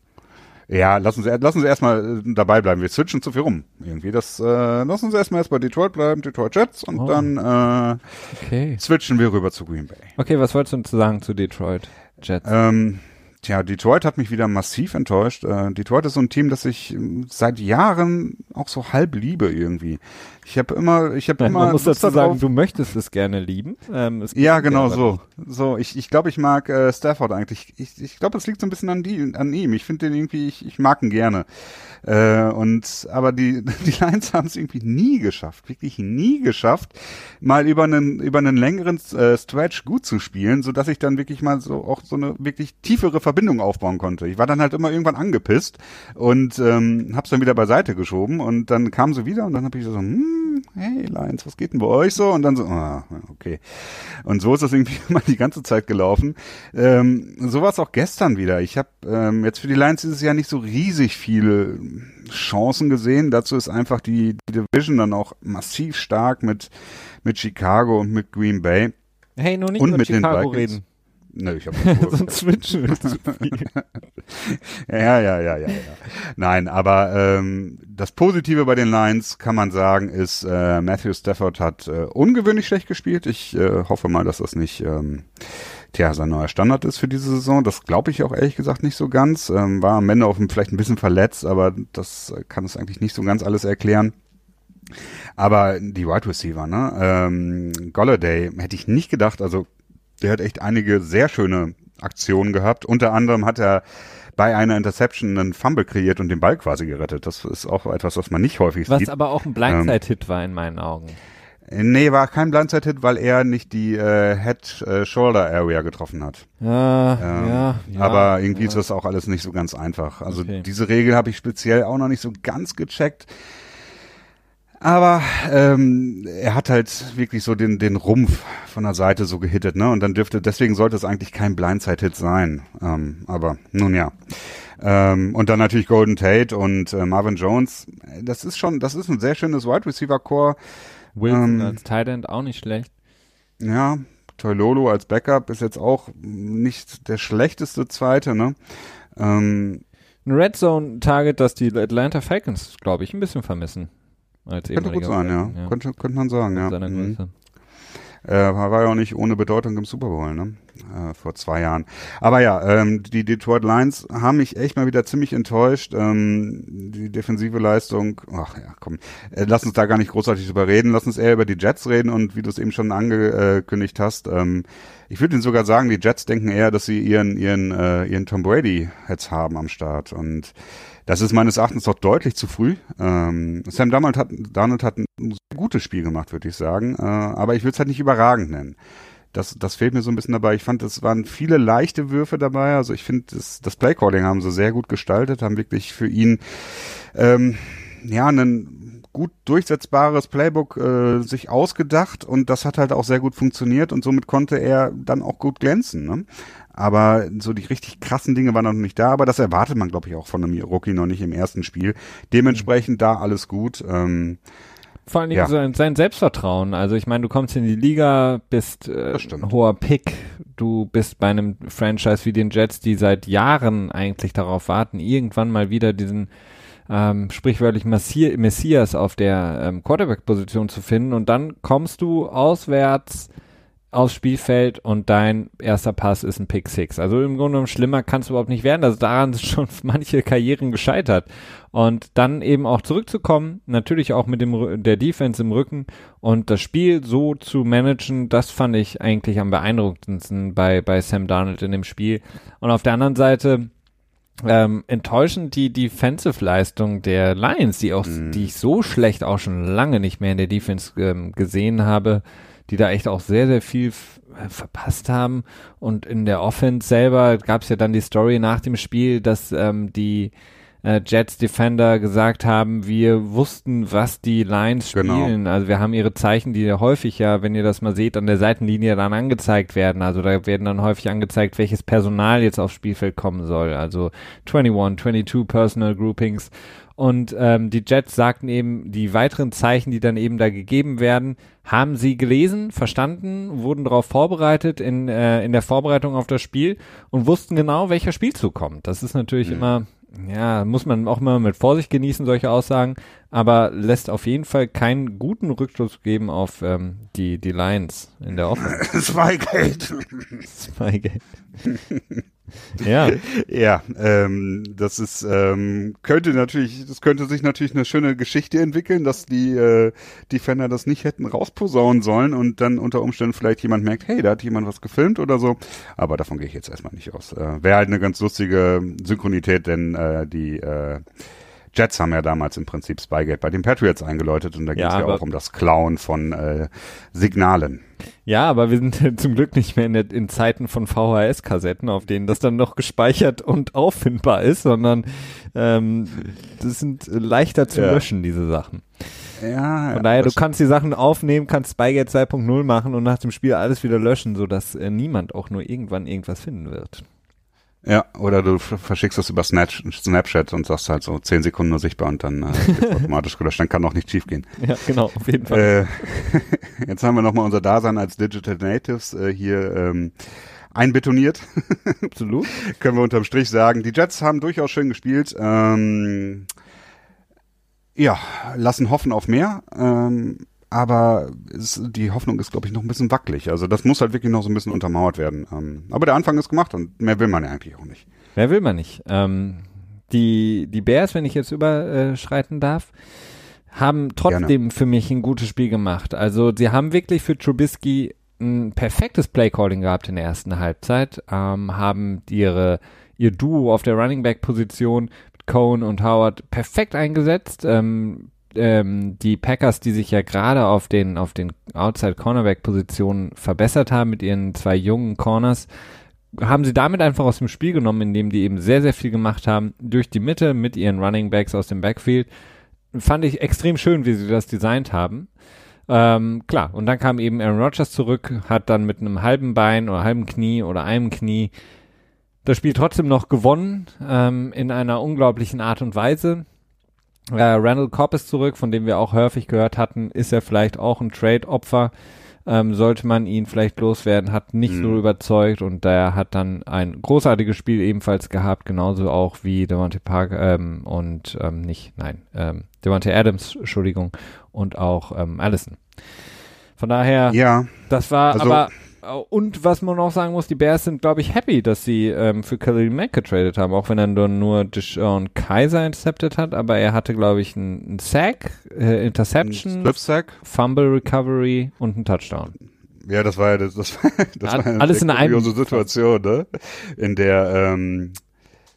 Ja, lass uns, lass uns erstmal äh, dabei bleiben. Wir switchen zu viel rum. Irgendwie das, äh, lass uns erstmal erst bei Detroit bleiben, Detroit Jets und Oh. dann äh, Okay. switchen wir rüber zu Green Bay. Okay, was wolltest du sagen zu Detroit Jets? Ähm, tja, Detroit hat mich wieder massiv enttäuscht. Äh, Detroit ist so ein Team, das ich ähm, seit Jahren auch so halb liebe irgendwie. Ich habe immer, ich habe immer man muss Lust dazu sagen, du möchtest es gerne lieben. Ähm, es Ja, genau so. nicht. So, ich, ich glaube, ich mag äh, Stafford eigentlich. Ich, ich glaube, es liegt so ein bisschen an, die, an ihm. Ich finde den irgendwie, ich, ich mag ihn gerne. Äh, und aber die, die Lions haben es irgendwie nie geschafft, wirklich nie geschafft, mal über einen über einen längeren äh, Stretch gut zu spielen, so dass ich dann wirklich mal so auch so eine wirklich tiefere Verbindung aufbauen konnte. Ich war dann halt immer irgendwann angepisst und ähm, hab's dann wieder beiseite geschoben und dann kam sie wieder und dann habe ich so, hm, hey Lions, was geht denn bei euch so? Und dann so, ah, okay. Und so ist das irgendwie immer die ganze Zeit gelaufen. Ähm, so war es auch gestern wieder. Ich habe ähm, jetzt für die Lions dieses Jahr nicht so riesig viele Chancen gesehen. Dazu ist einfach die, die Division dann auch massiv stark mit, mit Chicago und mit Green Bay. Hey, nur nicht Und mit den Chicago Vikings. reden. Nö, ich habe Sonst switchen wir zu viel. Ja, ja, ja, ja, ja. Nein, aber ähm, das Positive bei den Lions kann man sagen, ist, äh, Matthew Stafford hat äh, ungewöhnlich schlecht gespielt. Ich äh, hoffe mal, dass das nicht ähm, tja, sein neuer Standard ist für diese Saison. Das glaube ich auch ehrlich gesagt nicht so ganz. Ähm, war am Ende auch vielleicht ein bisschen verletzt, aber das äh, kann es eigentlich nicht so ganz alles erklären. Aber die Wide Receiver, ne? Ähm, Golladay hätte ich nicht gedacht. Also der hat echt einige sehr schöne Aktionen gehabt. Unter anderem hat er bei einer Interception einen Fumble kreiert und den Ball quasi gerettet. Das ist auch etwas, was man nicht häufig Was sieht. aber auch ein Blindside-Hit war in meinen Augen. Nee, war kein Blindside-Hit, weil er nicht die äh, Head-Shoulder-Area getroffen hat. Ja, Ähm, ja, ja. aber irgendwie ja. ist das auch alles nicht so ganz einfach. Also Okay. diese Regel habe ich speziell auch noch nicht so ganz gecheckt. Aber ähm, er hat halt wirklich so den, den Rumpf von der Seite so gehittet, ne? Und dann dürfte, deswegen sollte es eigentlich kein Blindside-Hit sein. Ähm, aber nun ja. Ähm, und dann natürlich Golden Tate und äh, Marvin Jones. Das ist schon, das ist ein sehr schönes Wide Receiver Core. Wilson ähm, als Tight End auch nicht schlecht. Ja, Toilolo als Backup ist jetzt auch nicht der schlechteste Zweite, ne? Ähm, Ein Red Zone Target, das die Atlanta Falcons, glaube ich, ein bisschen vermissen. Als könnte gut sein, ja. Falcon, Könnte, könnte man sagen, ja. Seiner Mhm. Größe. Äh, war ja auch nicht ohne Bedeutung im Super Bowl, ne? Äh, vor zwei Jahren. Aber ja, ähm, die Detroit Lions haben mich echt mal wieder ziemlich enttäuscht. Ähm, die defensive Leistung, ach ja, komm, äh, lass uns da gar nicht großartig drüber reden. Lass uns eher über die Jets reden und wie du es eben schon angekündigt hast. Ähm, ich würde Ihnen sogar sagen, die Jets denken eher, dass sie ihren ihren äh, ihren Tom Brady jetzt haben am Start und das ist meines Erachtens doch deutlich zu früh. Ähm, Sam Darnold hat, Darnold hat ein gutes Spiel gemacht, würde ich sagen. Äh, aber ich würde es halt nicht überragend nennen. Das, das fehlt mir so ein bisschen dabei. Ich fand, es waren viele leichte Würfe dabei. Also ich finde, das, das Playcalling haben sie sehr gut gestaltet, haben wirklich für ihn ähm, ja ein gut durchsetzbares Playbook äh, sich ausgedacht und das hat halt auch sehr gut funktioniert und somit konnte er dann auch gut glänzen. Ne? Aber so die richtig krassen Dinge waren noch nicht da, aber das erwartet man, glaube ich, auch von einem Rookie noch nicht im ersten Spiel. Dementsprechend da alles gut. Ähm, Vor allen Dingen Ja. sein, sein Selbstvertrauen. Also ich meine, du kommst in die Liga, bist äh, hoher Pick, du bist bei einem Franchise wie den Jets, die seit Jahren eigentlich darauf warten, irgendwann mal wieder diesen ähm, sprichwörtlich Messi Messias auf der ähm, Quarterback-Position zu finden und dann kommst du auswärts aufs Spielfeld und dein erster Pass ist ein Pick Six. Also im Grunde genommen schlimmer kann es überhaupt nicht werden. Also daran sind schon manche Karrieren gescheitert. Und dann eben auch zurückzukommen, natürlich auch mit dem der Defense im Rücken und das Spiel so zu managen, das fand ich eigentlich am beeindruckendsten bei, bei Sam Darnold in dem Spiel. Und auf der anderen Seite ähm, enttäuschend die Defensive-Leistung der Lions, die auch, Mhm. die ich so schlecht auch schon lange nicht mehr in der Defense ähm, gesehen habe, die da echt auch sehr, sehr viel äh, verpasst haben. Und in der Offense selber gab es ja dann die Story nach dem Spiel, dass ähm, die äh, Jets Defender gesagt haben, wir wussten, was die Lions Genau. spielen. Also wir haben ihre Zeichen, die ja häufig ja, wenn ihr das mal seht, an der Seitenlinie dann angezeigt werden. Also da werden dann häufig angezeigt, welches Personal jetzt aufs Spielfeld kommen soll. Also 21, 22 Personal Groupings. Und ähm, die Jets sagten eben, die weiteren Zeichen, die dann eben da gegeben werden, haben sie gelesen, verstanden, wurden darauf vorbereitet in, äh, in der Vorbereitung auf das Spiel und wussten genau, welcher Spielzug kommt. Das ist natürlich Mhm. immer ja, muss man auch mal mit Vorsicht genießen, solche Aussagen, aber lässt auf jeden Fall keinen guten Rückschluss geben auf ähm, die, die Lions in der Offense. Zweigeld. Zweigeld. ja. Ja, ähm, das ist, ähm, könnte natürlich, das könnte sich natürlich eine schöne Geschichte entwickeln, dass die äh, Defender das nicht hätten rausposaunen sollen und dann unter Umständen vielleicht jemand merkt, hey, da hat jemand was gefilmt oder so. Aber davon gehe ich jetzt erstmal nicht aus. Äh, Wäre halt eine ganz lustige Synchronität, denn äh, die äh, Jets haben ja damals im Prinzip Spygate bei den Patriots eingeläutet und da ging es ja, ja auch um das Klauen von äh, Signalen. Ja, aber wir sind zum Glück nicht mehr in, der, in Zeiten von VHS-Kassetten, auf denen das dann noch gespeichert und auffindbar ist, sondern ähm, das sind leichter zu ja. löschen, diese Sachen. Ja, Von daher, du kannst die Sachen aufnehmen, kannst Spygate 2.0 machen und nach dem Spiel alles wieder löschen, sodass äh, niemand auch nur irgendwann irgendwas finden wird. Ja, oder du verschickst das über Snapchat und sagst halt so zehn Sekunden nur sichtbar und dann äh, automatisch gelöscht. Dann kann auch nicht schief gehen. Ja, genau, auf jeden Fall. Äh, jetzt haben wir nochmal unser Dasein als Digital Natives äh, hier ähm, einbetoniert. Absolut. Können wir unterm Strich sagen. Die Jets haben durchaus schön gespielt. Ähm, ja, lassen hoffen auf mehr. Ähm, aber es, die Hoffnung ist, glaube ich, noch ein bisschen wackelig. Also das muss halt wirklich noch so ein bisschen untermauert werden. Ähm, aber der Anfang ist gemacht und mehr will man ja eigentlich auch nicht. Mehr will man nicht. Ähm, die, die Bears, wenn ich jetzt überschreiten darf, haben trotzdem Gerne. für mich ein gutes Spiel gemacht. Also sie haben wirklich für Trubisky ein perfektes Playcalling gehabt in der ersten Halbzeit, ähm, haben ihre ihr Duo auf der Running Back Position mit Cohen und Howard perfekt eingesetzt. Ähm, ähm, die Packers, die sich ja gerade auf den, auf den Outside Cornerback Positionen verbessert haben mit ihren zwei jungen Corners, haben sie damit einfach aus dem Spiel genommen, indem die eben sehr, sehr viel gemacht haben durch die Mitte mit ihren Running Backs aus dem Backfield. Fand ich extrem schön, wie sie das designt haben. Ähm, klar, und dann kam eben Aaron Rodgers zurück, hat dann mit einem halben Bein oder halben Knie oder einem Knie das Spiel trotzdem noch gewonnen, ähm, in einer unglaublichen Art und Weise. Äh, Randall Cobb ist zurück, von dem wir auch häufig gehört hatten, ist er vielleicht auch ein Trade-Opfer. Ähm, sollte man ihn vielleicht loswerden, hat nicht mhm. so überzeugt und der hat dann ein großartiges Spiel ebenfalls gehabt, genauso auch wie Devontae Park ähm, und ähm, nicht, nein, ähm, Devontae Adams, Entschuldigung, und auch ähm, Allison. Von daher, ja, das war also, aber und was man auch sagen muss, die Bears sind, glaube ich, happy, dass sie ähm, für Khalil Mack getradet haben, auch wenn er nur, nur Deshaun Kaiser intercepted hat, aber er hatte, glaube ich, einen Sack, äh, Interception, Sack. Fumble Recovery und einen Touchdown. Ja, das war ja das, das, das war eine alles in einer Situation, ne? In der ähm,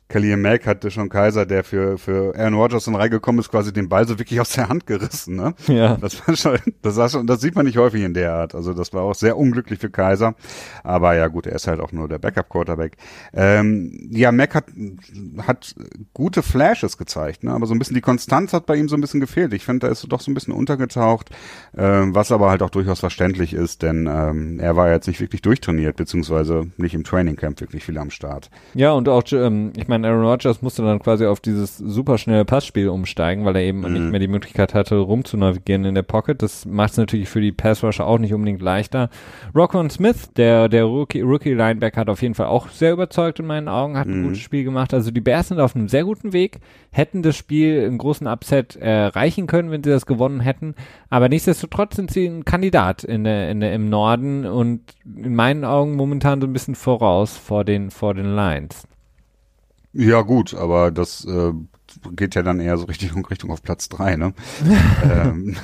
Khalil Mack hatte schon Kaiser, der für, für Aaron Rodgers in reingekommen ist, quasi den Ball so wirklich aus der Hand gerissen, ne? Ja. Das war schon, das war schon, das sieht man nicht häufig in der Art. Also das war auch sehr unglücklich für Kaiser. Aber ja, gut, er ist halt auch nur der Backup-Quarterback. Ähm, ja, Mack hat, hat gute Flashes gezeigt, ne? Aber so ein bisschen die Konstanz hat bei ihm so ein bisschen gefehlt. Ich finde, da ist doch so ein bisschen untergetaucht, ähm, was aber halt auch durchaus verständlich ist, denn ähm, er war jetzt nicht wirklich durchtrainiert, beziehungsweise nicht im Training Camp wirklich viel am Start. Ja, und auch, ähm, ich meine, meine, Aaron Rodgers musste dann quasi auf dieses superschnelle Passspiel umsteigen, weil er eben mhm. nicht mehr die Möglichkeit hatte, rumzunavigieren in der Pocket. Das macht es natürlich für die Passrusher auch nicht unbedingt leichter. Rockwell Smith, der, der Rookie, Rookie Linebacker, hat auf jeden Fall auch sehr überzeugt in meinen Augen, hat ein mhm. gutes Spiel gemacht. Also die Bears sind auf einem sehr guten Weg, hätten das Spiel im großen Upset erreichen können, wenn sie das gewonnen hätten. Aber nichtsdestotrotz sind sie ein Kandidat in der, in der, im Norden und in meinen Augen momentan so ein bisschen voraus vor den, vor den Lions. Ja, gut, aber das äh, geht ja dann eher so richtig in Richtung auf Platz drei, ne? ähm,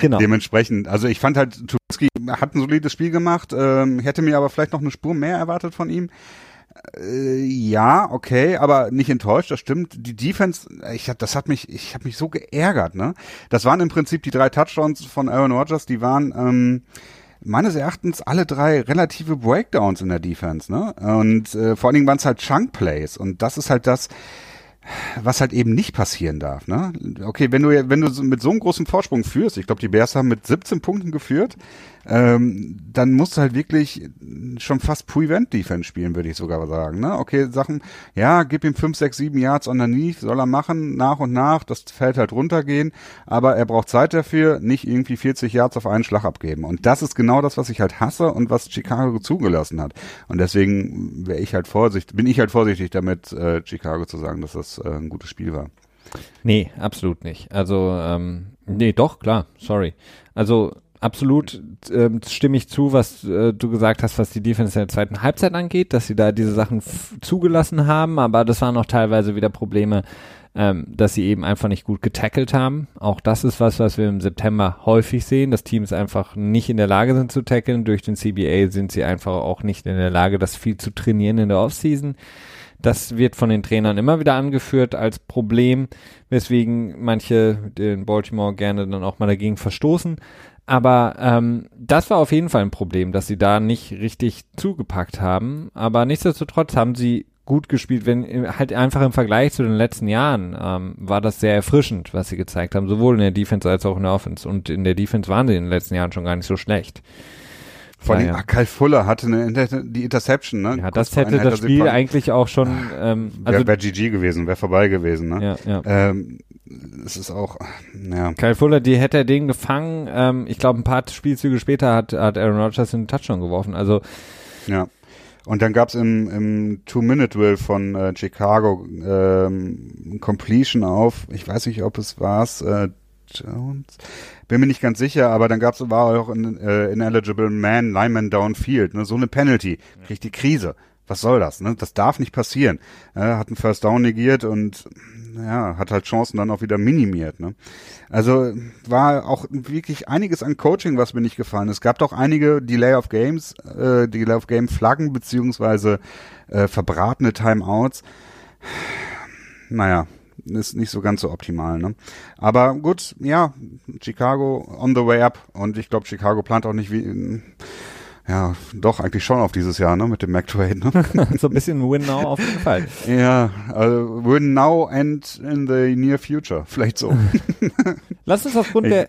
genau. Dementsprechend, also ich fand halt, Tuski hat ein solides Spiel gemacht, ähm, hätte mir aber vielleicht noch eine Spur mehr erwartet von ihm. Äh, ja, okay, aber nicht enttäuscht, das stimmt. Die Defense, ich hab, das hat mich, ich habe mich so geärgert, ne? Das waren im Prinzip die drei Touchdowns von Aaron Rodgers, die waren ähm, meines Erachtens alle drei relative Breakdowns in der Defense, ne? Und äh, vor allen Dingen waren es halt Chunk Plays und das ist halt das, was halt eben nicht passieren darf, ne? Okay, wenn du wenn du mit so einem großen Vorsprung führst, ich glaube, die Bears haben mit 17 Punkten geführt, ähm, dann musst du halt wirklich schon fast Prevent-Defense spielen, würde ich sogar sagen. Ne? Okay, Sachen, ja, gib ihm fünf, sechs, sieben Yards underneath, soll er machen, nach und nach, das Feld halt runtergehen, aber er braucht Zeit dafür, nicht irgendwie 40 Yards auf einen Schlag abgeben. Und das ist genau das, was ich halt hasse und was Chicago zugelassen hat. Und deswegen wäre ich halt vorsichtig, bin ich halt vorsichtig damit, äh, Chicago zu sagen, dass das äh, ein gutes Spiel war. Nee, absolut nicht. Also, ähm, nee, doch, klar, sorry. Also absolut äh, stimme ich zu, was äh, du gesagt hast, was die Defense in der zweiten Halbzeit angeht, dass sie da diese Sachen zugelassen haben, aber das waren auch teilweise wieder Probleme, ähm, dass sie eben einfach nicht gut getackelt haben. Auch das ist was, was wir im September häufig sehen, dass Teams einfach nicht in der Lage sind zu tackeln. Durch den CBA sind sie einfach auch nicht in der Lage, das viel zu trainieren in der Offseason. Das wird von den Trainern immer wieder angeführt als Problem, weswegen manche den Baltimore gerne dann auch mal dagegen verstoßen. Aber ähm, das war auf jeden Fall ein Problem, dass sie da nicht richtig zugepackt haben. Aber nichtsdestotrotz haben sie gut gespielt, wenn halt einfach im Vergleich zu den letzten Jahren ähm, war das sehr erfrischend, was sie gezeigt haben, sowohl in der Defense als auch in der Offense. Und in der Defense waren sie in den letzten Jahren schon gar nicht so schlecht. Vor allem, ja. Kyle Fuller hatte eine, die Interception, ne? Ja, das hätte das Spiel eigentlich auch schon, ähm, also. Wäre wär GG gewesen, wäre vorbei gewesen, ne? Ja, ja. Ähm, es ist auch, ja. Kyle Fuller, die hätte er den gefangen, ähm, ich glaube, ein paar Spielzüge später hat, hat Aaron Rodgers einen Touchdown geworfen, also. Ja. Und dann gab's im, im Two-Minute-Will von äh, Chicago ähm, Completion auf, ich weiß nicht, ob es war's, äh, Jones. Bin mir nicht ganz sicher, aber dann gab's war auch ein äh, ineligible man, Lineman downfield, ne, so eine Penalty, kriegt die Krise. Was soll das? Ne? Das darf nicht passieren. Er hat einen First Down negiert und ja, hat halt Chancen dann auch wieder minimiert. Ne? Also war auch wirklich einiges an Coaching, was mir nicht gefallen ist. Es gab doch einige Delay of Games, äh, Delay of Game Flaggen beziehungsweise äh, verbratene Timeouts. Naja, ist nicht so ganz so optimal. Ne? Aber gut, ja, Chicago on the way up und ich glaube, Chicago plant auch nicht wie ja, doch, eigentlich schon auf dieses Jahr, ne, mit dem McTrade, ne? so ein bisschen Win Now auf jeden Fall. Ja, also Win Now and in the near future, vielleicht so. Lass uns aufgrund der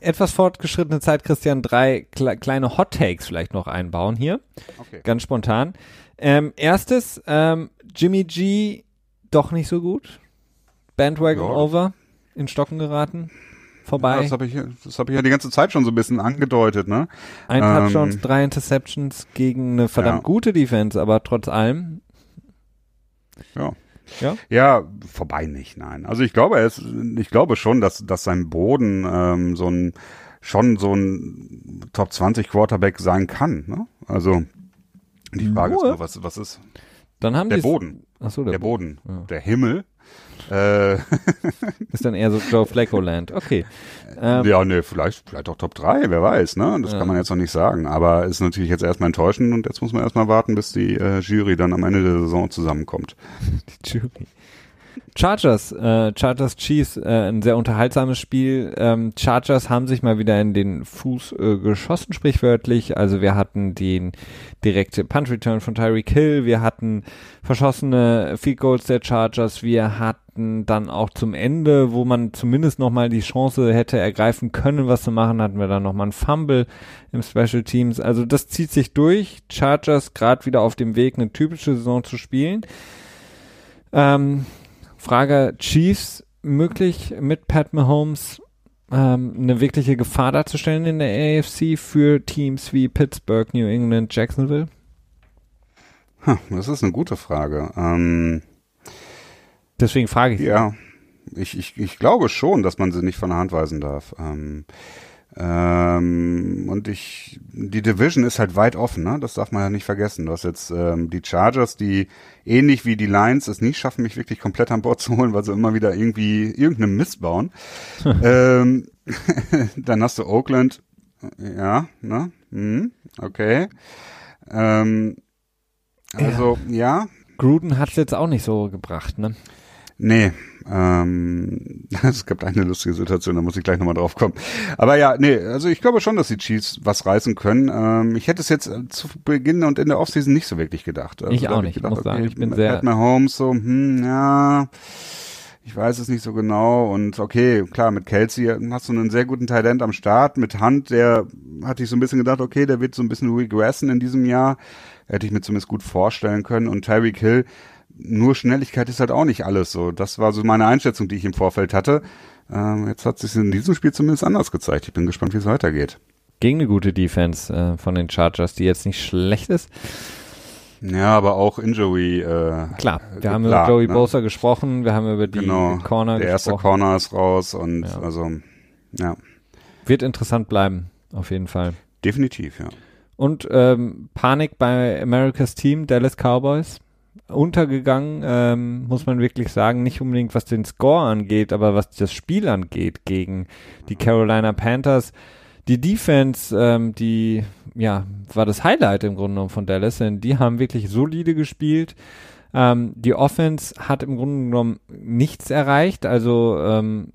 etwas fortgeschrittenen Zeit, Christian, drei kle kleine Hot Takes vielleicht noch einbauen hier. Okay. Ganz spontan. Ähm, erstes, ähm, Jimmy G doch nicht so gut. Bandwagon ja. over, in Stocken geraten vorbei. Ja, das habe ich, das hab ich ja die ganze Zeit schon so ein bisschen angedeutet, ne? Ein ähm, Touchdowns, drei Interceptions gegen eine verdammt ja. gute Defense, aber trotz allem. Ja. Ja? ja, vorbei nicht, nein. Also ich glaube, er ist, ich glaube schon, dass, dass sein Boden ähm, so ein schon so ein Top 20 Quarterback sein kann. Ne? Also die Frage nur, ist nur, was, was ist? Dann haben der Boden. Ach so, der, der Boden. Ja. Der Himmel äh, ist dann eher so Joe Flacco Land. Okay. Ähm, ja, ne, vielleicht, vielleicht auch Top 3, wer weiß, ne? Das ja. kann man jetzt noch nicht sagen. Aber ist natürlich jetzt erstmal enttäuschend und jetzt muss man erstmal warten, bis die äh, Jury dann am Ende der Saison zusammenkommt. Die Jury. Chargers, äh, Chargers Chiefs, äh, ein sehr unterhaltsames Spiel. Ähm, Chargers haben sich mal wieder in den Fuß äh, geschossen, sprichwörtlich. Also wir hatten den direkte Punt Return von Tyreek Hill, wir hatten verschossene Field Goals der Chargers, wir hatten dann auch zum Ende, wo man zumindest nochmal die Chance hätte ergreifen können, was zu machen, hatten wir dann nochmal ein Fumble im Special Teams. Also das zieht sich durch. Chargers gerade wieder auf dem Weg, eine typische Saison zu spielen. Ähm, Frage Chiefs möglich mit Pat Mahomes ähm, eine wirkliche Gefahr darzustellen in der AFC für Teams wie Pittsburgh, New England, Jacksonville? Hm, das ist eine gute Frage. Ähm, Deswegen frage ich. Ja, ich, ich, ich glaube schon, dass man sie nicht von der Hand weisen darf. Ähm, ähm, und ich, die Division ist halt weit offen, ne? Das darf man ja nicht vergessen. Du hast jetzt ähm, die Chargers, die ähnlich wie die Lions es nicht schaffen, mich wirklich komplett an Bord zu holen, weil sie immer wieder irgendwie irgendeinen Mist bauen. ähm, dann hast du Oakland, ja, ne? Hm, okay. Ähm, also, ja. ja. Gruden hat's jetzt auch nicht so gebracht, ne? Nee, ähm, es gibt eine lustige Situation, da muss ich gleich nochmal drauf kommen. Aber ja, nee, also ich glaube schon, dass die Chiefs was reißen können. Ähm, ich hätte es jetzt zu Beginn und in der Offseason nicht so wirklich gedacht. Also ich auch nicht, gedacht, muss okay, sagen, ich bin sehr... Mahomes so, hm, ja ich weiß es nicht so genau. Und okay, klar, mit Kelsey hast du einen sehr guten Talent am Start. Mit Hunt, der hatte ich so ein bisschen gedacht, okay, der wird so ein bisschen regressen in diesem Jahr. Hätte ich mir zumindest gut vorstellen können. Und Tyreek Hill, nur Schnelligkeit ist halt auch nicht alles so. Das war so meine Einschätzung, die ich im Vorfeld hatte. Ähm, jetzt hat sich in diesem Spiel zumindest anders gezeigt. Ich bin gespannt, wie es weitergeht. Gegen eine gute Defense äh, von den Chargers, die jetzt nicht schlecht ist. Ja, aber auch Injury. Äh, Klar, wir haben über Joey ne? Bosa gesprochen, wir haben über die genau, Corner der gesprochen. Der erste Corner ist raus und ja. also, ja. Wird interessant bleiben, auf jeden Fall. Definitiv, ja. Und ähm, Panik bei America's Team, Dallas Cowboys. Untergegangen, ähm, muss man wirklich sagen, nicht unbedingt was den Score angeht, aber was das Spiel angeht gegen die Carolina Panthers. Die Defense, ähm, die ja, war das Highlight im Grunde genommen von Dallas, denn die haben wirklich solide gespielt. Ähm, die Offense hat im Grunde genommen nichts erreicht. Also ähm,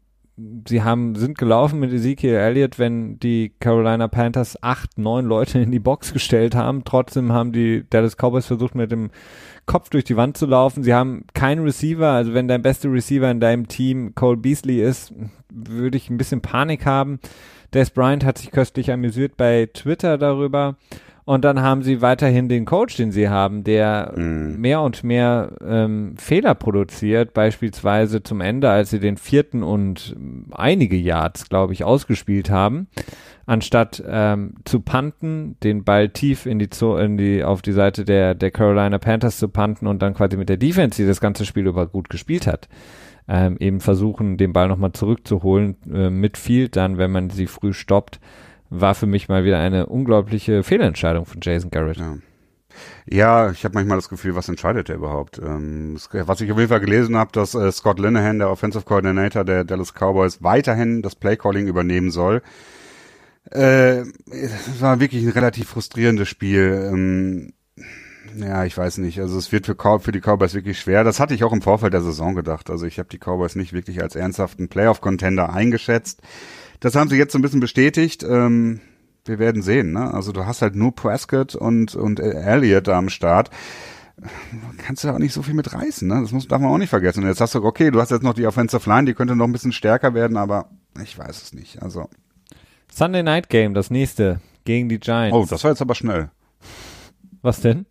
sie haben sind gelaufen mit Ezekiel Elliott, wenn die Carolina Panthers acht, neun Leute in die Box gestellt haben. Trotzdem haben die Dallas Cowboys versucht, mit dem Kopf durch die Wand zu laufen. Sie haben keinen Receiver. Also wenn dein bester Receiver in deinem Team Cole Beasley ist, würde ich ein bisschen Panik haben. Des Bryant hat sich köstlich amüsiert bei Twitter darüber. Und dann haben sie weiterhin den Coach, den sie haben, der mm. mehr und mehr ähm, Fehler produziert, beispielsweise zum Ende, als sie den vierten und einige Yards, glaube ich, ausgespielt haben, anstatt ähm, zu panten, den Ball tief in die, Zo in die auf die Seite der der Carolina Panthers zu panten und dann quasi mit der Defense, die das ganze Spiel über gut gespielt hat ähm, eben versuchen, den Ball nochmal zurückzuholen äh, mit Field dann, wenn man sie früh stoppt, war für mich mal wieder eine unglaubliche Fehlentscheidung von Jason Garrett. Ja. Ja, ich habe manchmal das Gefühl, was entscheidet er überhaupt? Ähm, was ich auf jeden Fall gelesen habe, dass äh, Scott Linehan, der Offensive Coordinator der Dallas Cowboys, weiterhin das Playcalling übernehmen soll. Äh, es war wirklich ein relativ frustrierendes Spiel. Ähm, ja, ich weiß nicht. Also es wird für, für die Cowboys wirklich schwer. Das hatte ich auch im Vorfeld der Saison gedacht. Also ich habe die Cowboys nicht wirklich als ernsthaften Playoff-Contender eingeschätzt. Das haben sie jetzt so ein bisschen bestätigt. Ähm, wir werden sehen. Ne? Also du hast halt nur Prescott und, und Elliott da am Start. Kannst du auch nicht so viel mit reißen, ne? Das muss, darf man auch nicht vergessen. Und jetzt hast du, okay, du hast jetzt noch die Offensive Line, die könnte noch ein bisschen stärker werden, aber ich weiß es nicht. Also. Sunday Night Game, das nächste, gegen die Giants. Oh, das war jetzt aber schnell. Was denn?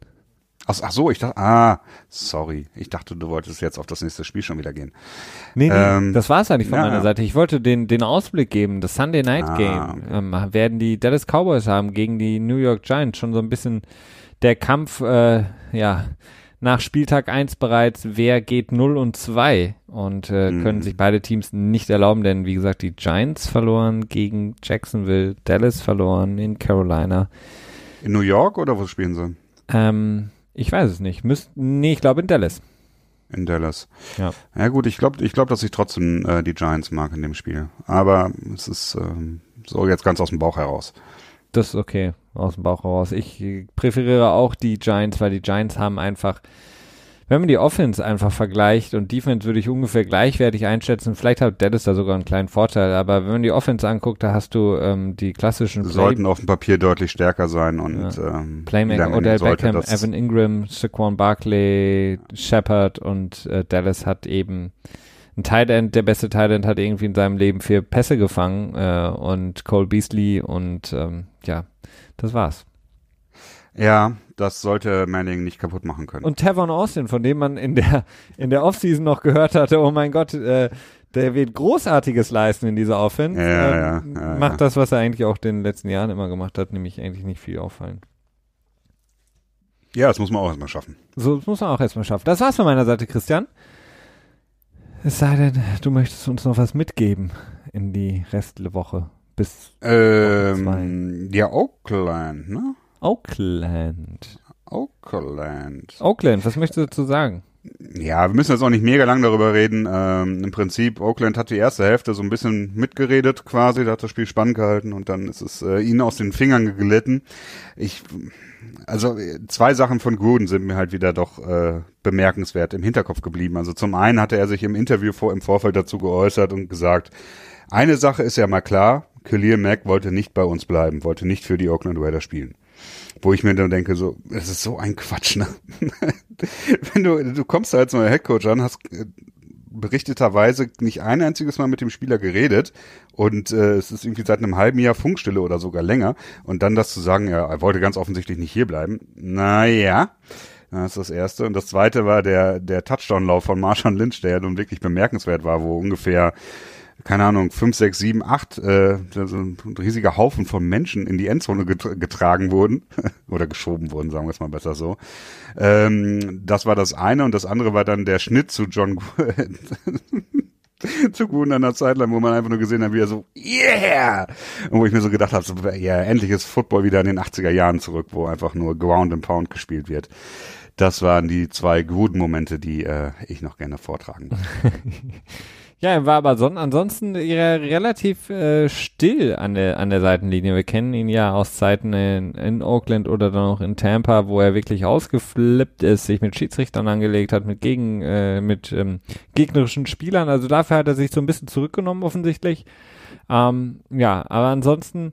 Ach, ach so, ich dachte, ah, sorry. Ich dachte, du wolltest jetzt auf das nächste Spiel schon wieder gehen. Nee, nee, ähm, das war es eigentlich von ja, meiner. Seite. Ich wollte den, den Ausblick geben. Das Sunday Night ah, Game ähm, werden die Dallas Cowboys haben gegen die New York Giants. Schon so ein bisschen der Kampf, äh, ja, nach Spieltag 1 bereits, wer geht 0 und 2 und äh, mhm. können sich beide Teams nicht erlauben, denn wie gesagt, die Giants verloren gegen Jacksonville, Dallas verloren in Carolina. In New York oder wo spielen sie? Ähm, ich weiß es nicht. Müsst, nee, ich glaube in Dallas. In Dallas. Ja. Ja gut, ich glaube, ich glaube, dass ich trotzdem äh, die Giants mag in dem Spiel. Aber es ist ähm, so jetzt ganz aus dem Bauch heraus. Das ist okay, aus dem Bauch heraus. Ich präferiere auch die Giants, weil die Giants haben einfach wenn man die Offense einfach vergleicht und Defense würde ich ungefähr gleichwertig einschätzen, vielleicht hat Dallas da sogar einen kleinen Vorteil, aber wenn man die Offense anguckt, da hast du ähm, die klassischen Play sollten auf dem Papier deutlich stärker sein und ja. ähm, Playmaker, Odell Beckham, Evan Ingram, Saquon Barkley, Shepard und äh, Dallas hat eben ein Tight End, der beste Tight End hat irgendwie in seinem Leben vier Pässe gefangen äh, und Cole Beasley und ähm, ja, das war's. Ja, das sollte Manning nicht kaputt machen können. Und Tavon Austin, von dem man in der, in der Offseason noch gehört hatte, oh mein Gott, äh, der wird Großartiges leisten in dieser Offense. Ja, ähm, ja, ja, macht das, was er eigentlich auch in den letzten Jahren immer gemacht hat, nämlich eigentlich nicht viel auffallen. Ja, das muss man auch erstmal schaffen. So, das muss man auch erstmal schaffen. Das war's von meiner Seite, Christian. Es sei denn, du möchtest uns noch was mitgeben in die Restwoche bis ähm, ja Oakland, ne? Oakland. Oakland. Oakland, was möchtest du dazu sagen? Ja, wir müssen jetzt auch nicht mega lang darüber reden. Ähm, Im Prinzip, Oakland hat die erste Hälfte so ein bisschen mitgeredet quasi, da hat das Spiel spannend gehalten und dann ist es äh, ihnen aus den Fingern geglitten. Ich, also zwei Sachen von Gruden sind mir halt wieder doch äh, bemerkenswert im Hinterkopf geblieben. Also zum einen hatte er sich im Interview vor, im Vorfeld dazu geäußert und gesagt, eine Sache ist ja mal klar, Khalil Mack wollte nicht bei uns bleiben, wollte nicht für die Oakland Raiders spielen wo ich mir dann denke, so, es ist so ein Quatsch, ne? Wenn du, du kommst da als neuer Headcoach an, hast, berichteterweise nicht ein einziges Mal mit dem Spieler geredet und äh, es ist irgendwie seit einem halben Jahr Funkstille oder sogar länger und dann das zu sagen, ja, er wollte ganz offensichtlich nicht hierbleiben. Naja, das ist das Erste. Und das Zweite war der, der Touchdown-Lauf von Marshawn Lynch, der ja nun wirklich bemerkenswert war, wo ungefähr keine Ahnung, fünf, sechs, sieben, acht, äh, so ein riesiger Haufen von Menschen in die Endzone getragen wurden oder geschoben wurden, sagen wir es mal besser so. Ähm, das war das eine und das andere war dann der Schnitt zu John zu gut einer Zeit lang, wo man einfach nur gesehen hat, wie er so, yeah! Und wo ich mir so gedacht habe, so, ja, endlich ist Football wieder in den 80er Jahren zurück, wo einfach nur Ground and Pound gespielt wird. Das waren die zwei guten Momente, die äh, ich noch gerne vortragen würde. Ja, er war aber son ansonsten relativ äh, still an der, an der Seitenlinie. Wir kennen ihn ja aus Zeiten in, in Oakland oder dann auch in Tampa, wo er wirklich ausgeflippt ist, sich mit Schiedsrichtern angelegt hat, mit gegen, äh, mit ähm, gegnerischen Spielern. Also dafür hat er sich so ein bisschen zurückgenommen offensichtlich. Ähm, ja, aber ansonsten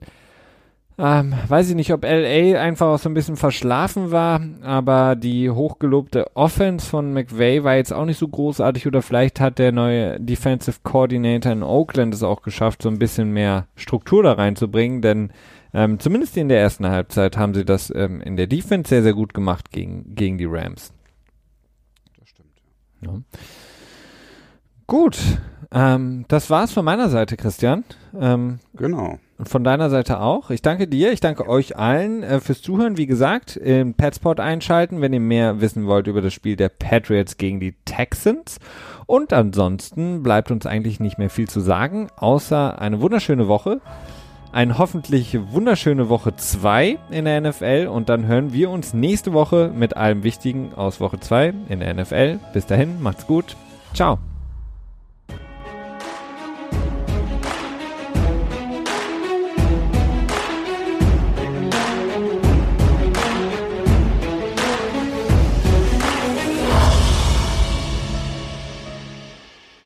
ähm, weiß ich nicht, ob LA einfach auch so ein bisschen verschlafen war, aber die hochgelobte Offense von McVay war jetzt auch nicht so großartig oder vielleicht hat der neue Defensive Coordinator in Oakland es auch geschafft, so ein bisschen mehr Struktur da reinzubringen, denn ähm, zumindest in der ersten Halbzeit haben sie das ähm, in der Defense sehr, sehr gut gemacht gegen, gegen die Rams. Das stimmt. Ja. Gut, ähm, das war's von meiner Seite, Christian. Ähm, genau. Und von deiner Seite auch. Ich danke dir, ich danke euch allen äh, fürs Zuhören. Wie gesagt, im Petspot einschalten, wenn ihr mehr wissen wollt über das Spiel der Patriots gegen die Texans. Und ansonsten bleibt uns eigentlich nicht mehr viel zu sagen, außer eine wunderschöne Woche. Eine hoffentlich wunderschöne Woche 2 in der NFL und dann hören wir uns nächste Woche mit allem Wichtigen aus Woche 2 in der NFL. Bis dahin, macht's gut. Ciao.